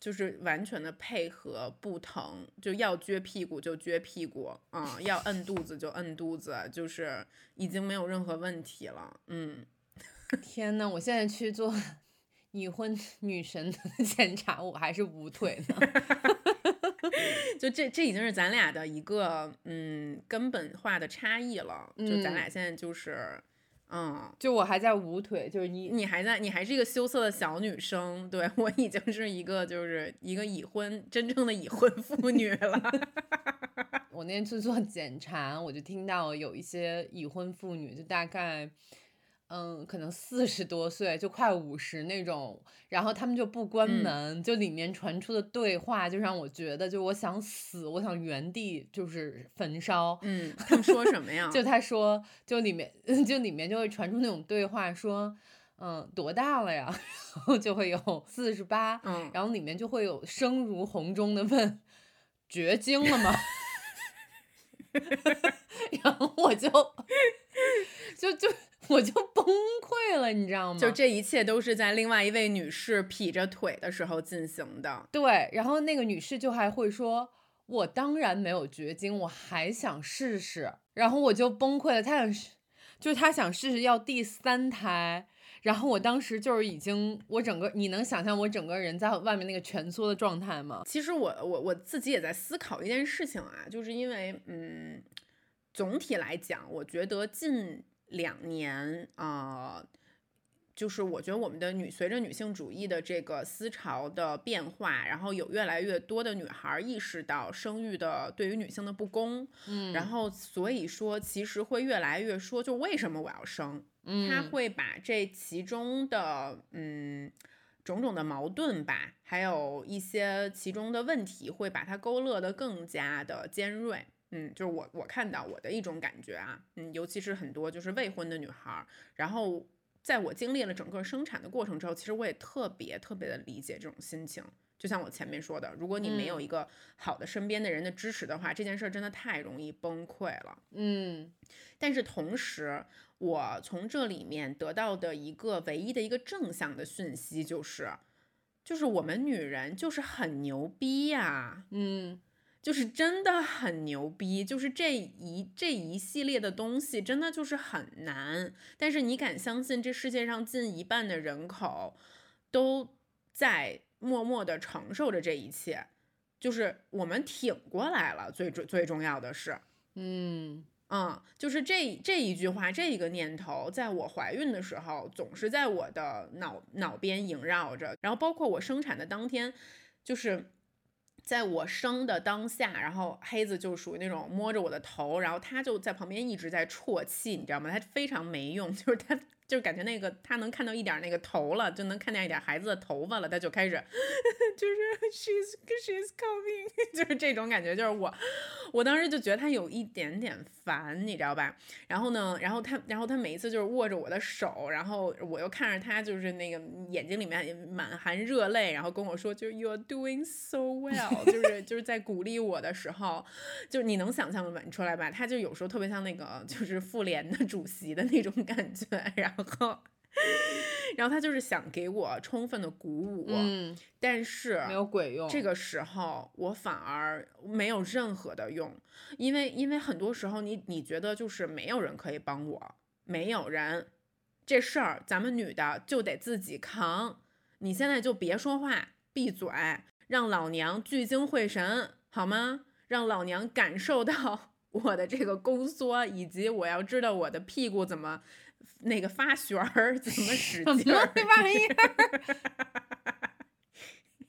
就是完全的配合，不疼，就要撅屁股就撅屁股，啊、要摁肚子就摁肚子，就是已经没有任何问题了，嗯，*laughs* 天呐，我现在去做 *laughs* 已婚女神的 *laughs* 检查，我还是无腿呢。就这这已经是咱俩的一个嗯根本化的差异了，就咱嗯俩现在就是，嗯，就我还在捂腿，就是你你还在，你还是一个羞涩的小女生，对我已经是一个就是一个已婚真正的已婚妇女了，*laughs* 我那天去做检查，我就听到有一些已婚妇女，就大概，嗯，可能四十多岁，就快五十那种，然后他们就不关嗯门，就里面传出的对话，就让我觉得，就我想死，我想原地就是焚烧。嗯，他们说什么呀？*laughs* 就他说，就里面 *laughs* 就里面就会传出那种对话，说，嗯，多大了呀？*laughs* 然后就会有四十八，嗯，然后里面就会有声如洪钟的问：“绝经了吗？”然后我就就就我就崩溃了，你知道吗？就这一切都是在另外一位女士劈着腿的时候进行的，对，然后那个女士就还会说：“我当然没有绝经，我还想试试。”然后我就崩溃了，她想试，就是她想试试要第三胎。然后我当时就是已经，我整个你能想象我整个人在外面那个蜷缩的状态吗？其实我我我自己也在思考一件事情啊，就是因为嗯，总体来讲，我觉得近两年啊、呃就是我觉得我们的女随着女性主义的这个思潮的变化，然后有越来越多的女孩儿意识到生育的对于女性的不公，嗯然后所以说其实会越来越说，就为什么我要生？他嗯会把这其中的嗯种种的矛盾吧，还有一些其中的问题，会把它勾勒得更加的尖锐。嗯，就是我我看到我的一种感觉啊，嗯，尤其是很多就是未婚的女孩儿，然后在我经历了整个生产的过程之后，其实我也特别特别的理解这种心情。就像我前面说的，如果你没有嗯一个好的身边的人的支持的话，这件事儿真的太容易崩溃了。嗯但是同时，我从这里面得到的一个唯一的一个正向的讯息就是，就是我们女人就是很牛逼呀、嗯就是真的很牛逼，就是这一这一系列的东西真的就是很难。但是你敢相信，这世界上近一半的人口都在默默的承受着这一切，就是我们挺过来了。最最最重要的是，嗯嗯，就是这这一句话，这一个念头，在我怀孕的时候，总是在我的脑脑边萦绕着。然后包括我生产的当天，就是在我生的当下，然后黑子就属于那种摸着我的头，然后他就在旁边一直在啜泣，你知道吗？他非常没用，*laughs* 就是他就感觉那个他能看到一点那个头了，就能看见一点孩子的头发了，他就开始 *laughs* 就是 she's she's coming，*laughs* 就是这种感觉，就是我我当时就觉得他有一点点烦，你知道吧？然后呢，然后他然后他每一次就是握着我的手，然后我又看着他，就是那个眼睛里面满含热泪，然后跟我说，就是 you're doing so well，就是就是在鼓励我的时候，就你能想象的出来吧？他就有时候特别像那个就是妇联的主席的那种感觉，然后。*laughs* 然后他就是想给我充分的鼓舞，嗯，但是没有鬼用。这个时候我反而没有任何的用，因为因为很多时候你你觉得就是没有人可以帮我，没有人，这事儿咱们女的就得自己扛。你现在就别说话，闭嘴，让老娘聚精会神好吗？让老娘感受到 *laughs* 我的这个宫缩，以及我要知道我的屁股怎么。那个发旋儿怎么使劲儿？玩意儿，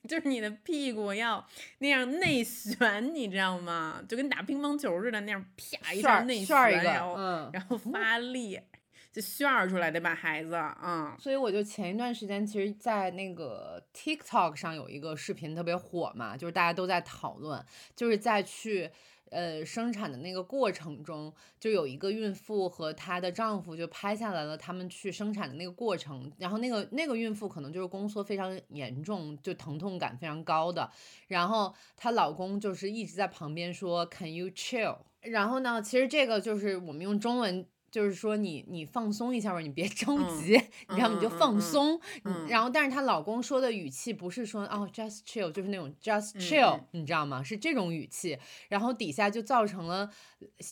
*laughs* 就是你的屁股要那样内旋，你知道吗？就跟打乒乓球似的那样，啪一下内旋，然后然后发力，就旋出来对吧，孩子，嗯。所以我就前一段时间，其实，在那个 TikTok 上有一个视频特别火嘛，就是大家都在讨论，就是在去。呃，生产的那个过程中，就有一个孕妇和她的丈夫就拍下来了他们去生产的那个过程。然后那个那个孕妇可能就是宫缩非常严重，就疼痛感非常高的。然后她老公就是一直在旁边说 “Can you chill？” 然后呢，其实这个就是我们用中文。就是说你你放松一下吧，你别 *laughs* 着急，你知道你就放松。然后，但是她老公说的语气不是说哦，just chill，就是那种 just chill，你知道吗？是这种语气。然后底下就造成了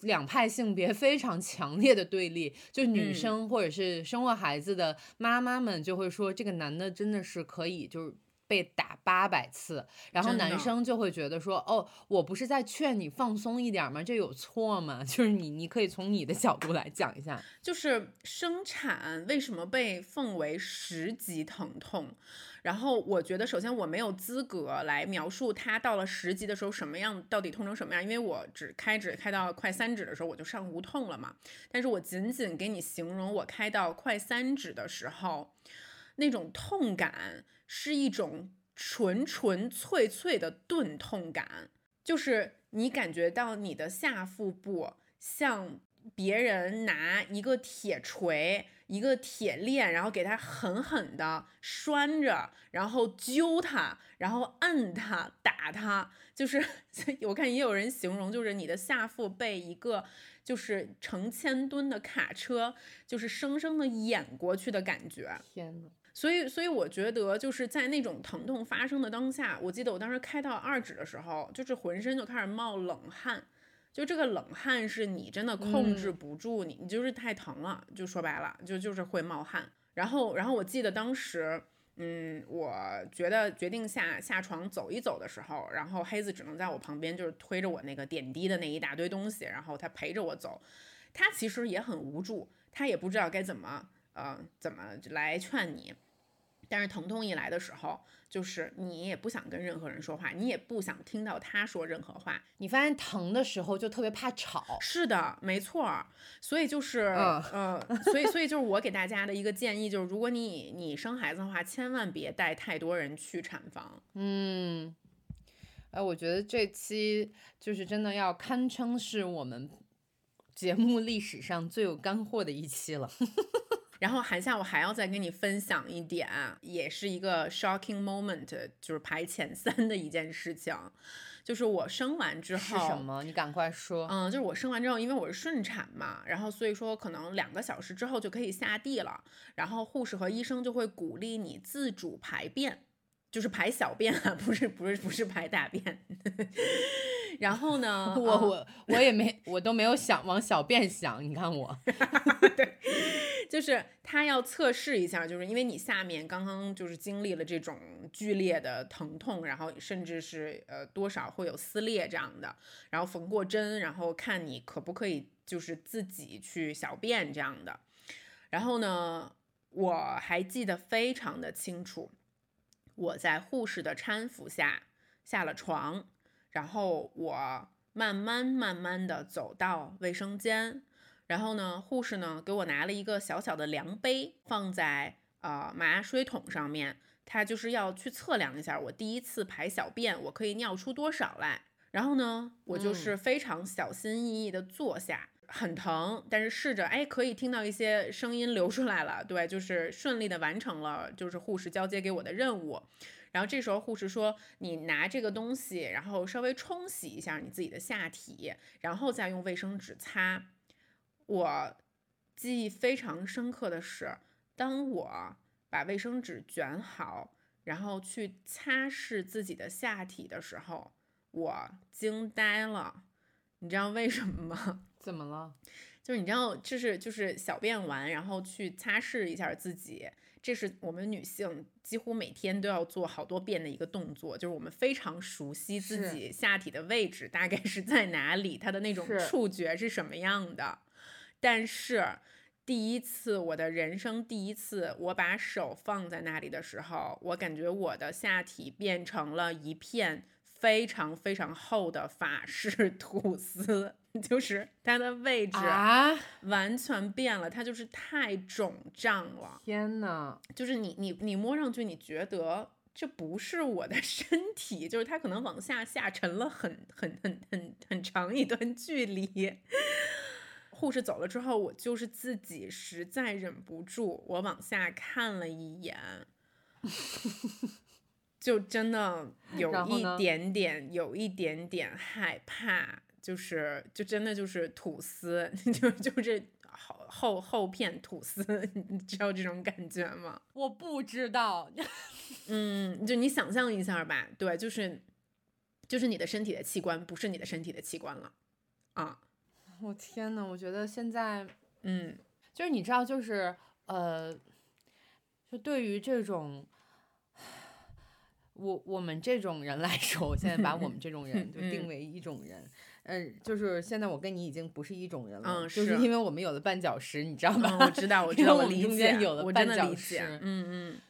两派性别非常强烈的对立，就女生或者是生过孩子的妈妈们就会说，这个男的真的是可以就是。被打八百次，然后男生就会觉得说，哦，我不是在劝你放松一点吗？这有错吗？*laughs* 就是你，你可以从你的角度来讲一下，就是生产为什么被奉为十级疼痛？然后我觉得，首先我没有资格来描述它到了十级的时候什么样，到底痛成什么样，因为我只开指开到快三指的时候我就上无痛了嘛。但是我仅仅给你形容我开到快三指的时候那种痛感。是一种纯纯粹粹的钝痛感，就是你感觉到你的下腹部像别人拿一个铁锤、一个铁链，然后给它狠狠的拴着，然后揪它，然后摁它、打它。就是 *laughs* 我看也有人形容，就是你的下腹被一个就是成千吨的卡车，就是生生的碾过去的感觉。天呐，所以，所以我觉得就是在那种疼痛发生的当下，我记得我当时开到二指的时候，就是浑身就开始冒冷汗，就这个冷汗是你真的控制不住，你你就是太疼了，就说白了，就就是会冒汗。然后，然后我记得当时，嗯，我觉得决定下下床走一走的时候，然后黑子只能在我旁边，就是推着我那个点滴的那一大堆东西，然后他陪着我走，他其实也很无助，他也不知道该怎么，呃，怎么来劝你。但是疼痛一来的时候，就是你也不想跟任何人说话，你也不想听到他说任何话。你发现疼的时候就特别怕吵。是的，没错。所以就是，呃，所以所以就是我给大家的一个建议就是，如果你你生孩子的话，千万别带太多人去产房。嗯，哎，我觉得这期就是真的要堪称是我们节目历史上最有干货的一期了。*laughs* 然后韩夏，我还要再跟你分享一点，也是一个 shocking moment，就是排前三的一件事情，就是我生完之后是什么？你赶快说。嗯，就是我生完之后，因为我是顺产嘛，然后所以说可能两个小时之后就可以下地了，然后护士和医生就会鼓励你自主排便。就是排小便啊，不是不是不是排大便。然后呢，我我我也没我都没有想往小便想，你看我。*laughs* 对，就是他要测试一下，就是因为你下面刚刚就是经历了这种剧烈的疼痛，然后甚至是呃多少会有撕裂这样的，然后缝过针，然后看你可不可以就是自己去小便这样的。然后呢，我还记得非常的清楚。我在护士的搀扶下下了床，然后我慢慢慢慢的走到卫生间，然后呢，护士呢给我拿了一个小小的量杯，放在呃麻水桶上面，他就是要去测量一下我第一次排小便我可以尿出多少来。然后呢，我就是非常小心翼翼的坐下，很疼，但是试着哎可以听到一些声音流出来了，对，就是顺利的完成了就是护士交接给我的任务。然后这时候护士说：“你拿这个东西，然后稍微冲洗一下你自己的下体，然后再用卫生纸擦。”我记忆非常深刻的是，当我把卫生纸卷好，然后去擦拭自己的下体的时候，我惊呆了。你知道为什么吗？怎么了？就是你知道，就是就是小便完，然后去擦拭一下自己。这是我们女性几乎每天都要做好多遍的一个动作，就是我们非常熟悉自己下体的位置大概是在哪里，它的那种触觉是什么样的。但是第一次，我的人生第一次，我把手放在那里的时候，我感觉我的下体变成了一片。非常非常厚的法式 *laughs* 吐司，就是它的位置啊，完全变了，它就是太肿胀了。天呐，就是你你你摸上去，你觉得这不是我的 *laughs* 身体，就是它可能往下下沉了很很很很很长一段距离。护士走了之后，我就是自己实在忍不住，我往下看了一眼。*laughs* 就真的有一点点，有一点点害怕，就是就真的就是吐司，*laughs* 就就这厚厚厚片吐司，*laughs* 你知道这种感觉吗？我不知道，*laughs* 嗯，就你想象一下吧，对，就是就是你的身体的器官不是你的身体的器官了，啊！我天呐，我觉得现在，嗯，就是你知道，就是呃，就对于这种。我我们这种人来说，我现在把我们这种人 *laughs* 就定为一种人，嗯，就是现在我跟你已经不是一种人了，嗯，就是。因为我们有了绊脚石，你知道吗？我知道，我？知道，我们中间有了绊脚石，嗯嗯，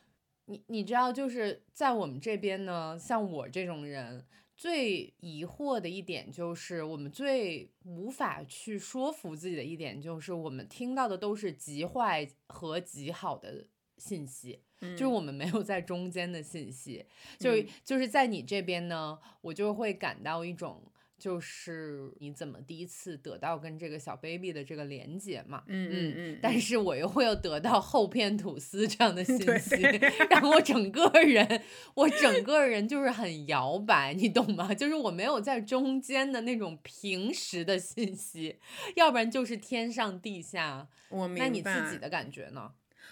你你知道，就是在我们这边呢，像我这种人最疑惑的一点就是，我们最无法去说服自己的一点就是，我们听到的都是极坏和极好的信息。就是我们没有在中间的信息，就就是在你这边呢，我就会感到一种，就是你怎么第一次得到跟这个小 baby 的这个连接嘛，嗯嗯嗯，但是我又会有得到厚片吐司这样的信息，*laughs* 让我整个人，我整个人就是很摇摆，你懂吗？就是我没有在中间的那种平时的信息，要不然就是天上地下。我明白。那你自己的感觉呢？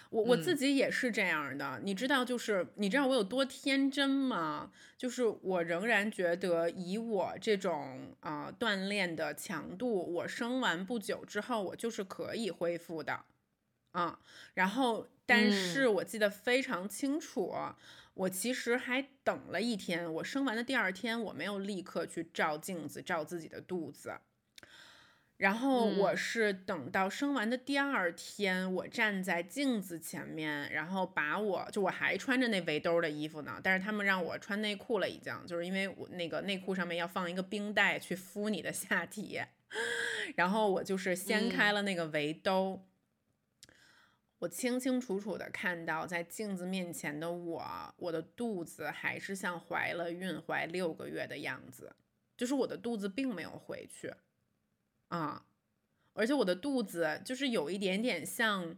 我我自己也是这样的，你知道，就是你知道我有多天真吗？就是我仍然觉得以我这种啊锻炼的强度，我生完不久之后，我就是可以恢复的，啊，然后但是我记得非常清楚，我其实还等了一天，我生完的第二天，我没有立刻去照镜子照自己的肚子。然后我是等到生完的第二天，我站在镜子前面，然后把我就我还穿着那围兜的衣服呢，但是他们让我穿内裤了，已经就是因为我那个内裤上面要放一个冰袋去敷你的下体，*laughs* 然后我就是掀开了那个围兜，我清清楚楚的看到在镜子面前的我，我的肚子还是像怀了孕怀六个月的样子，就是我的肚子并没有回去。啊，而且我的肚子就是有一点点像，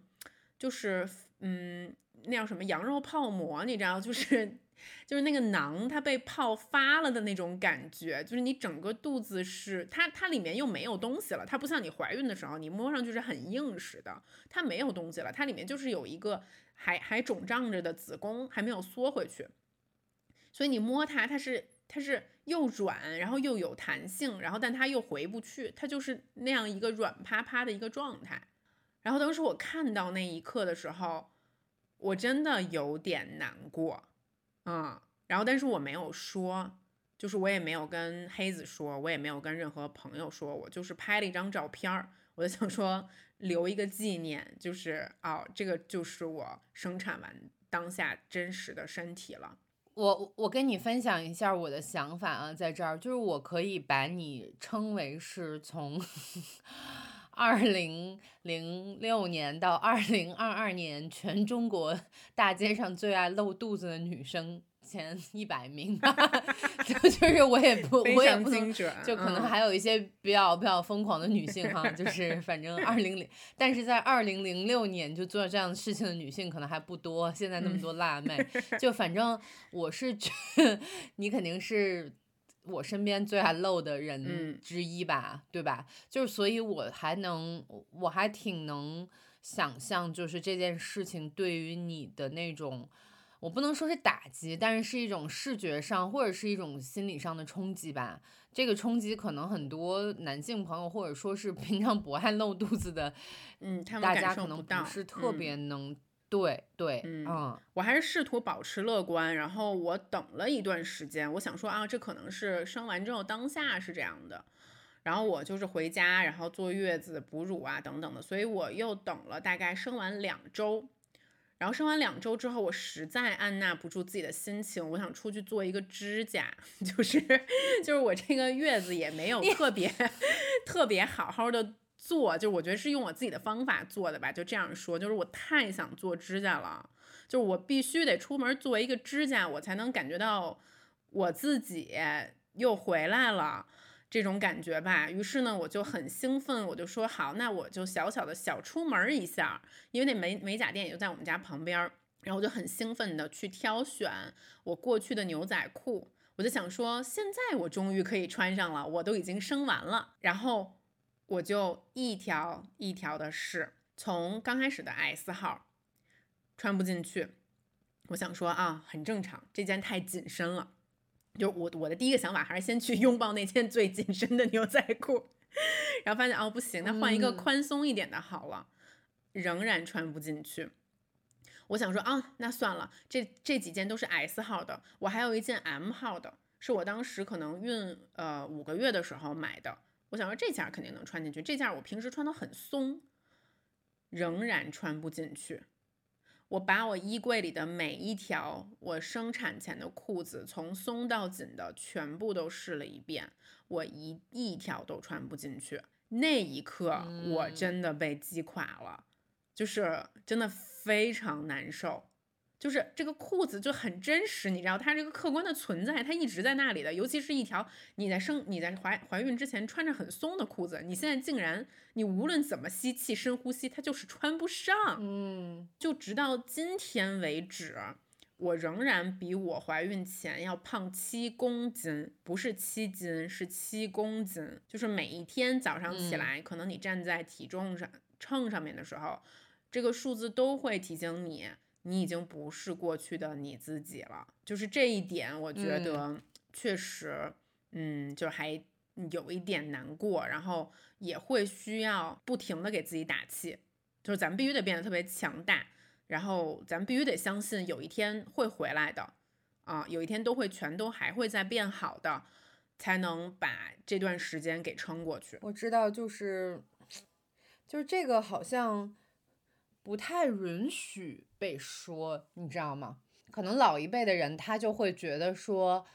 就是嗯，那叫什么羊肉泡馍，你知道，就是 *laughs* 就是那个囊它被泡发了的那种感觉，就是你整个肚子是它它里面又没有东西了，它不像你怀孕的时候，你摸上去是很硬实的，它没有东西了，它里面就是有一个还还肿胀着的子宫还没有缩回去，所以你摸它，它是。它是又软，然后又有弹性，然后但它又回不去，它就是那样一个软趴趴的一个状态。然后当时我看到那一刻的时候，我真的有点难过，嗯，然后但是我没有说，就是我也没有跟黑子说，我也没有跟任何朋友说，我就是拍了一张照片儿，我就想说留一个纪念，就是哦，这个就是我生产完当下真实的身体了。我我跟你分享一下我的想法啊，在这儿就是我可以把你称为是从 *laughs* 二零零六年到二零二二年全中国大街上最爱露肚子的女生前一百名，*laughs* 就就是我也不我也不能就可能嗯还有一些比较比较疯狂的女性哈，就是反正二零零，但是在二零零六年就做这样的事情的女性可能还不多，现在那么多辣妹，*laughs* 就反正我是觉得你肯定是我身边最爱露的人嗯之一吧，对吧？就是所以我还能，我还挺能想象，就是这件事情对于你的那种。我不能说是打击，但是是一种视觉上或者是一种心理上的冲击吧。这个冲击可能很多男性朋友或者说是 *laughs* 平常不爱露肚子的 *laughs* 嗯，他们大感家可能受不到，是特嗯别能。对对，嗯嗯我还是试图保持乐观，然后我等了一段时间，我想说啊，这可能是生完之后当下是这样的，然后我就是回家，然后坐月子、哺乳啊等等的，所以我又等了大概生完两周，然后生完两周之后，我实在按捺不住自己的心情，我想出去做一个指甲，*laughs* 就是就是我这个月子也没有特别 *laughs* 特别好好的做，就我觉得是用我自己的方法做的吧，就这样说，就是我太想做指甲了。就是我必须得出门做一个指甲，我才能感觉到我自己又回来了这种感觉吧。于是呢，我就很兴奋，我就说好，那我就小小的小出门一下，因为那美美甲店也就在我们家旁边儿。然后我就很兴奋的去挑选我过去的牛仔裤，我就想说，现在我终于可以穿上了，我都已经生完了。然后我就一条一条的试，从刚开始的 S 号穿不进去，我想说啊，很正常，这件太紧身了。就我我的第一个想法还是先去拥抱那件最紧身的牛仔裤，然后发现哦不行，那换一个嗯宽松一点的好了，仍然穿不进去。我想说啊，那算了，这这几件都是 S 号的，我还有一件 M 号的，是我当时可能孕呃五个月的时候买的。我想说这件儿肯定能穿进去，这件儿我平时穿的很松，仍然穿不进去。我把我衣柜里的每一条我生产前的裤子，从松到紧的全部都试了一遍，我一一条都穿不进去。那一刻，我嗯真的被击垮了，就是真的非常难受。就是这个裤子就很真实，你知道，它这个客观的存在，它一直在那里的。尤其是一条你在生你在怀怀孕之前穿着很松的裤子，你现在竟然你无论怎么吸气、深呼吸，它就是穿不上。嗯，就直到今天为止，我仍然比我怀孕前要胖七公斤，不是七斤，是七公斤。就是每一天早上起嗯来，可能你站在体重上秤上面的时候，这个数字都会提醒你，你已经不是过去的你自己了。就是这一点，我觉嗯得确实，嗯，就还有一点难过，然后也会需要不停的给自己打气。就是咱们必须得变得特别强大，然后咱们必须得相信有一天会回来的，啊，有一天都会全都还会再变好的，才能把这段时间给撑过去。我知道，就是就是这个好像不太允许被说，你知道吗？可能老一辈的人他就会觉得说，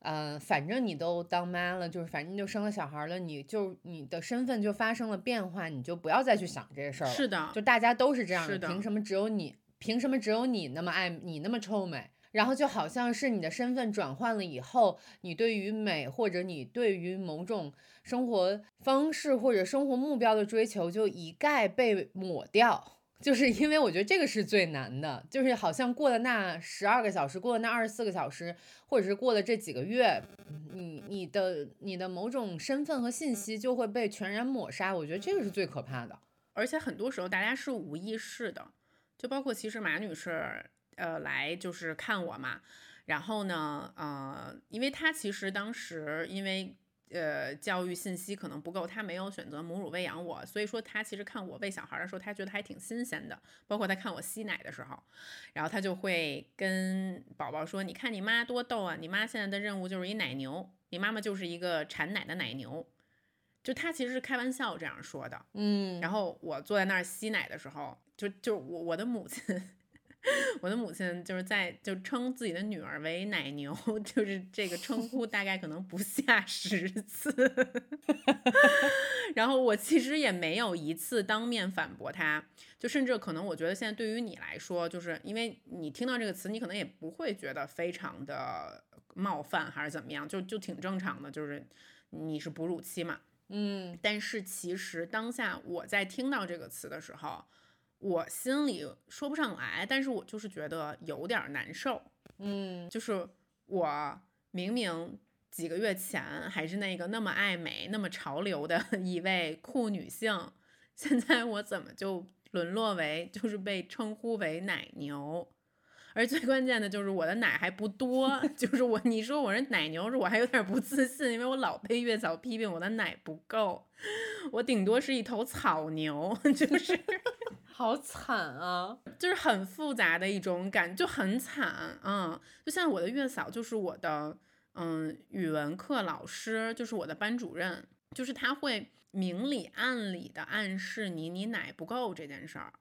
嗯、反正你都当妈了，就是反正你就生了小孩了，你就你的身份就发生了变化，你就不要再去想这些事儿了。是的，就大家都是这样是的凭什么只有你？凭什么只有你那么爱你那么臭美？然后就好像是你的身份转换了以后，你对于美或者你对于某种生活方式或者生活目标的追求就一概被抹掉。就是因为我觉得这个是最难的，就是好像过了那十二个小时，过了那二十四个小时，或者是过了这几个月，你你的你的某种身份和信息就会被全然抹杀。我觉得这个是最可怕的。而且很多时候大家是无意识的，就包括其实马女士呃来就是看我嘛，然后呢呃，因为她其实当时因为呃教育信息可能不够，他没有选择母乳喂养我，所以说他其实看我喂小孩的时候，他觉得还挺新鲜的，包括他看我吸奶的时候，然后他就会跟宝宝说：“你看你妈多逗啊，你妈现在的任务就是一奶牛，你妈妈就是一个产奶的奶牛。”就他其实是开玩笑这样说的，嗯然后我坐在那儿吸奶的时候，就就我我的母亲，我的母亲就是在就称自己的女儿为奶牛，*laughs* 就是这个称呼大概可能不下十次。*laughs* 然后我其实也没有一次当面反驳她，就甚至可能我觉得现在对于你来说，就是因为你听到这个词，你可能也不会觉得非常的冒犯还是怎么样，就就挺正常的，就是你是哺乳期嘛。嗯但是其实当下我在听到这个词的时候，我心里说不上来，但是我就是觉得有点儿难受。嗯就是我明明几个月前还是那个那么爱美、那么潮流的 *laughs* 一位酷女性，现在我怎么就沦落为就是被称呼为奶牛？而最关键的就是我的奶还不多，*laughs* 就是我你说我是奶牛，是我还有点不自信，因为我老被月嫂批评我的奶不够，我顶多是一头草牛，*laughs* 就是好惨啊！就是很复杂的一种感，就很惨，嗯，就像我的月嫂就是我的嗯语文课老师，就是我的班主任，就是他会明里暗里的暗示你你奶不够这件事儿，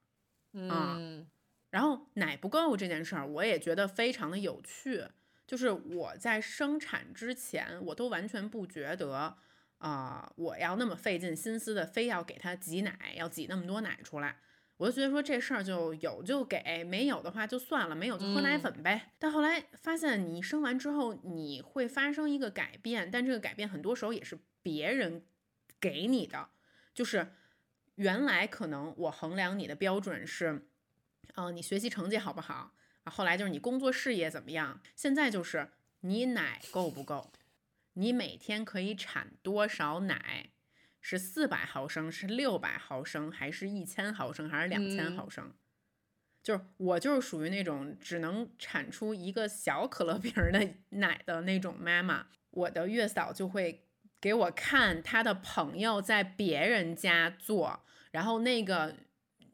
嗯然后奶不够这件事儿，我也觉得非常的有趣。就是我在生产之前，我都完全不觉得，啊、我要那么费尽心思的非要给他挤奶，要挤那么多奶出来。我就觉得说这事儿就有就给，没有的话就算了，没有就喝奶嗯粉呗。但后来发现，你生完之后你会发生一个改变，但这个改变很多时候也是别人给你的，就是原来可能我衡量你的标准是，呃，你学习成绩好不好？啊，后来就是你工作事业怎么样？现在就是你奶够不够？你每天可以产多少奶？是四百毫升，是六百毫升，还是一千毫升，还是两千嗯毫升？就是我就是属于那种只能产出一个小可乐瓶儿的 *laughs* 奶的那种妈妈，我的月嫂就会给我看她的朋友在别人家做，然后那个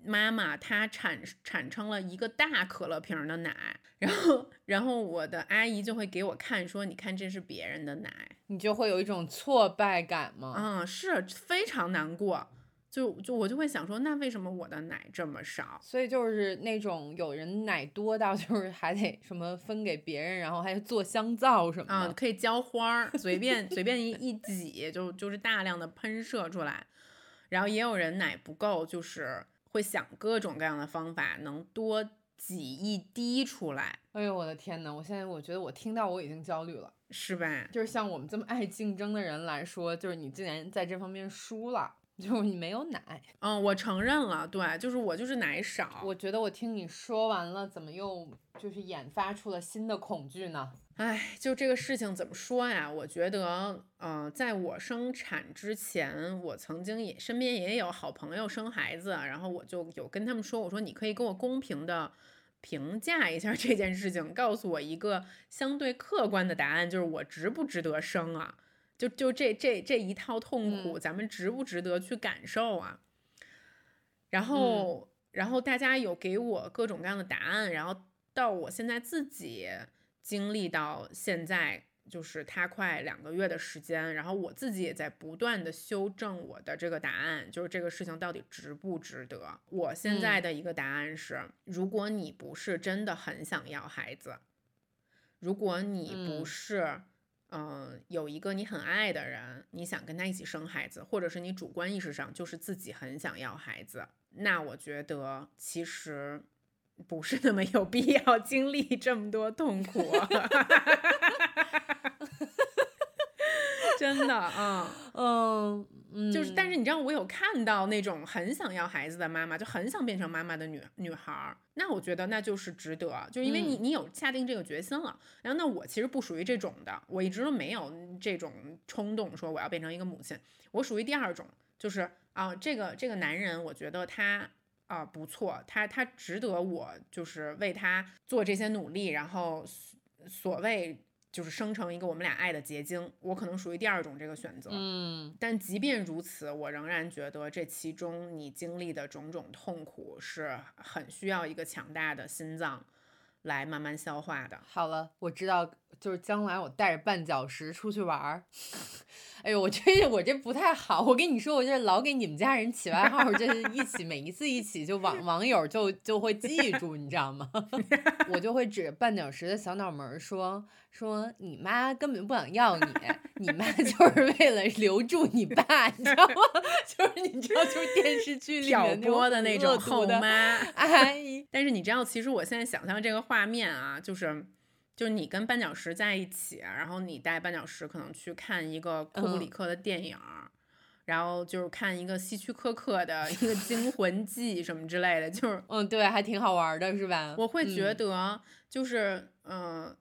妈妈她产产生了一个大可乐瓶儿的奶，然后然后我的阿姨就会给我看说，你看这是别人的奶，你就会有一种挫败感吗？嗯、是非常难过，就就我就会想说，那为什么我的奶这么少？所以就是那种有人奶多到就是还得什么分给别人，然后还做香皂什么啊、的。可以浇花儿，随便随便一一挤，就就是大量的喷射出来。然后也有人奶不够，就是会想各种各样的方法，能多挤一滴出来，哎呦我的天呐，我现在我觉得我听到我已经焦虑了。是吧？就是像我们这么爱竞争的人来说，就是你竟然在这方面输了，就是你没有奶。嗯，我承认了，对，就是我就是奶少。我觉得我听你说完了，怎么又就是研发出了新的恐惧呢？唉，就这个事情怎么说呀？我觉得，呃，在我生产之前，我曾经也身边也有好朋友生孩子，然后我就有跟他们说，我说你可以给我公平的评价一下这件事情，告诉我一个相对客观的答案，就是我值不值得生啊？就就这这这一套痛苦，咱们值不值得去感受啊？然后，然后大家有给我各种各样的答案，然后到我现在自己经历到现在，就是他快两个月的时间，然后我自己也在不断的修正我的这个答案，就是这个事情到底值不值得。我现在的一个答案是，如果你不是真的很想要孩子，如果你不嗯是。嗯，有一个你很爱的人，你想跟他一起生孩子，或者是你主观意识上就是自己很想要孩子，那我觉得其实不是那么有必要经历这么多痛苦。*laughs* 真的，嗯，*laughs* 嗯嗯，就是，但是你知道，我有看到那种很想要孩子的妈妈，就很想变成妈妈的女女孩儿，那我觉得那就是值得，就是因为你你有下定这个决心了。然后，那我其实不属于这种的，我一直都没有这种冲动，说我要变成一个母亲。我属于第二种，就是啊，这个这个男人，我觉得他啊不错，他他值得我就是为他做这些努力，然后所所谓就是生成一个我们俩爱的结晶。我可能属于第二种这个选择。嗯但即便如此，我仍然觉得这其中你经历的种种痛苦是很需要一个强大的心脏来慢慢消化的。好了，我知道就是将来我带着绊脚石出去玩儿。*laughs* 哎呦，我这我这不太好。我跟你说，我这老给你们家人起外号，这是一起每一次一起就网网友就就会记住，你知道吗？*laughs* 我就会指着绊脚石的小脑门儿说说你妈根本不想要你，你妈就 *laughs* 是为了留住你爸，你知道吗？就是你知道，就是电视剧里挑面拨的那种后的妈。阿姨。但是你知道，其实我现在想象这个画面啊，就是就是你跟绊脚石在一起，然后你带绊脚石可能去看一个库布里克的电影儿，然后就是看一个希区柯克的一个《惊魂记》什么之类的，就是嗯，对，还挺好玩儿的，是吧？我会觉嗯得就是嗯、呃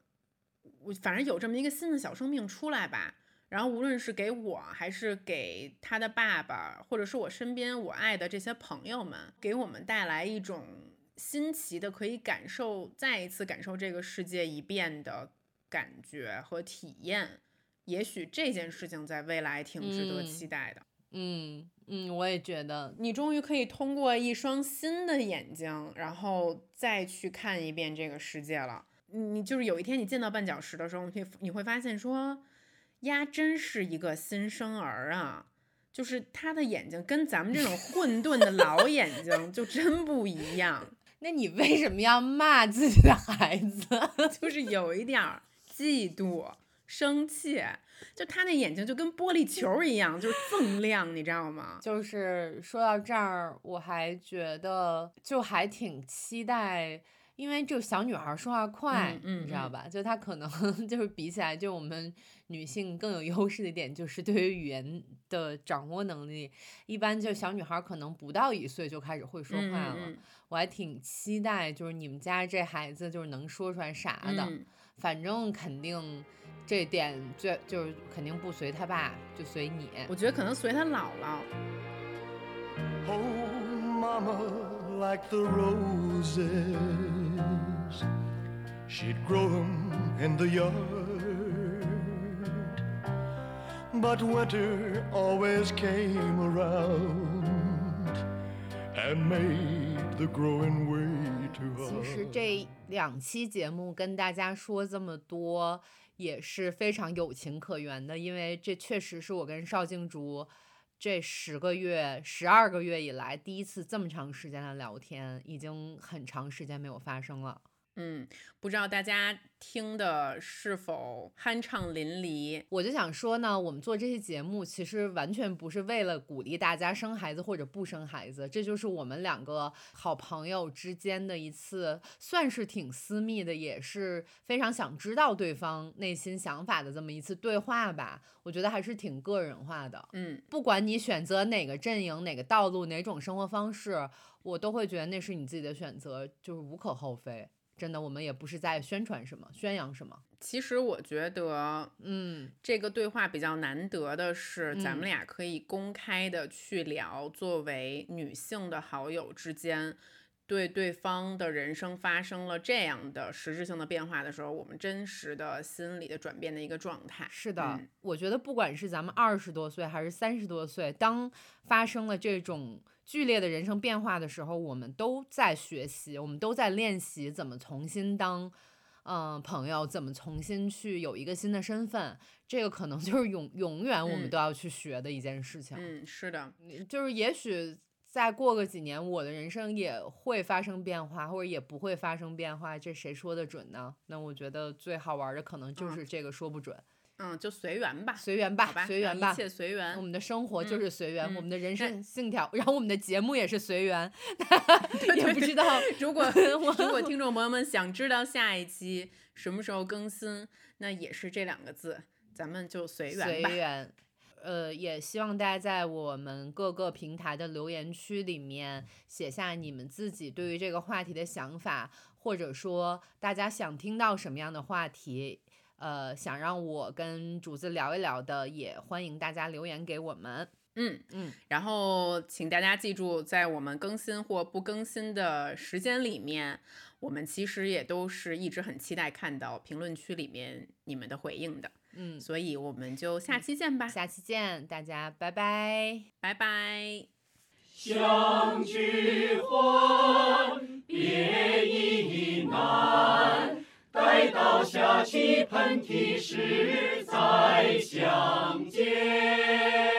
我反正有这么一个新的小生命出来吧。然后无论是给我，还是给他的爸爸，或者是我身边我爱的这些朋友们，给我们带来一种新奇的可以感受，再一次感受这个世界一遍的感觉和体验。也许这件事情在未来挺值得嗯期待的。嗯嗯，我也觉得，你终于可以通过一双新的眼睛，然后再去看一遍这个世界了。你就是有一天你见到绊脚石的时候，你会你会发现说，呀，真是一个新生儿啊！就是他的眼睛跟咱们这种混沌的老眼睛就真不一样，那你为什么要骂自己的孩子？*laughs* 就是有一点儿嫉妒、生气。就他那眼睛就跟玻璃球一样，就是锃亮，你知道吗？就是说到这儿，我还觉得就还挺期待，因为就小女孩说话快，嗯嗯你知道嗯吧？就她可能 *laughs* 就是比起来，就我们女性更有优势的一点，就是对于语言的掌握能力，一般就小女孩可能不到一岁就开始会说嗯话了。嗯我还挺期待，就是你们家这孩子就是能说出来啥的。嗯反正肯定这点最就是肯定不随他爸，就随你。我觉得可能随他姥姥。Oh, mama, like the roses, she'd grow 'em in the yard. But winter always came around and made the growing way too 其实 hard. 这两期节目跟大家说这么多，也是非常有情可原的，因为这确实是我跟邵静竹这十个月、十二个月以来第一次这么长时间的聊天，已经很长时间没有发生了。嗯，不知道大家听的是否酣畅淋漓？我就想说呢，我们做这期节目其实完全不是为了鼓励大家生孩子或者不生孩子，这就是我们两个好朋友之间的一次，算是挺私密的，也是非常想知道对方内心想法的这么一次对话吧。我觉得还是挺个人化的。嗯，不管你选择哪个阵营、哪个道路、哪种生活方式，我都会觉得那是你自己的选择，就是无可厚非。真的，我们也不是在宣传什么、宣扬什么。其实我觉得嗯，这个对话比较难得的是，咱嗯们俩可以公开的去聊，作为女性的好友之间。对对方的人生发生了这样的实质性的变化的时候，我们真实的心理的转变的一个状态。是的，嗯我觉得不管是咱们二十多岁还是三十多岁，当发生了这种剧烈的人生变化的时候，我们都在学习，我们都在练习怎么重新当，嗯、朋友，怎么重新去有一个新的身份。这个可能就是永永远我们嗯都要去学的一件事情。嗯，是的，就是也许再过个几年，我的人生也会发生变化，或者也不会发生变化，这谁说的准呢？那我觉得最好玩的可能就嗯是这个说不准，嗯，就随缘吧，随缘吧，好吧，随缘吧一。切随缘。我们的生活就嗯是随缘，我嗯们的人生信条，然后我们的节目也是随缘，也不知道如果如果听众朋友们想知道下一期什么时候更新，那也是这两个字，咱们就随缘吧。随缘。呃，也希望大家在我们各个平台的留言区里面写下你们自己对于这个话题的想法，或者说大家想听到什么样的话题，呃，想让我跟主子聊一聊的，也欢迎大家留言给我们。嗯嗯，然后请大家记住，在我们更新或不更新的时间里面，我们其实也都是一直很期待看到评论区里面你们的回应的。嗯，所以我们就下期见吧，下期见，大家拜拜。拜拜。相聚欢，别亦难。待到下起喷嚏时再相见。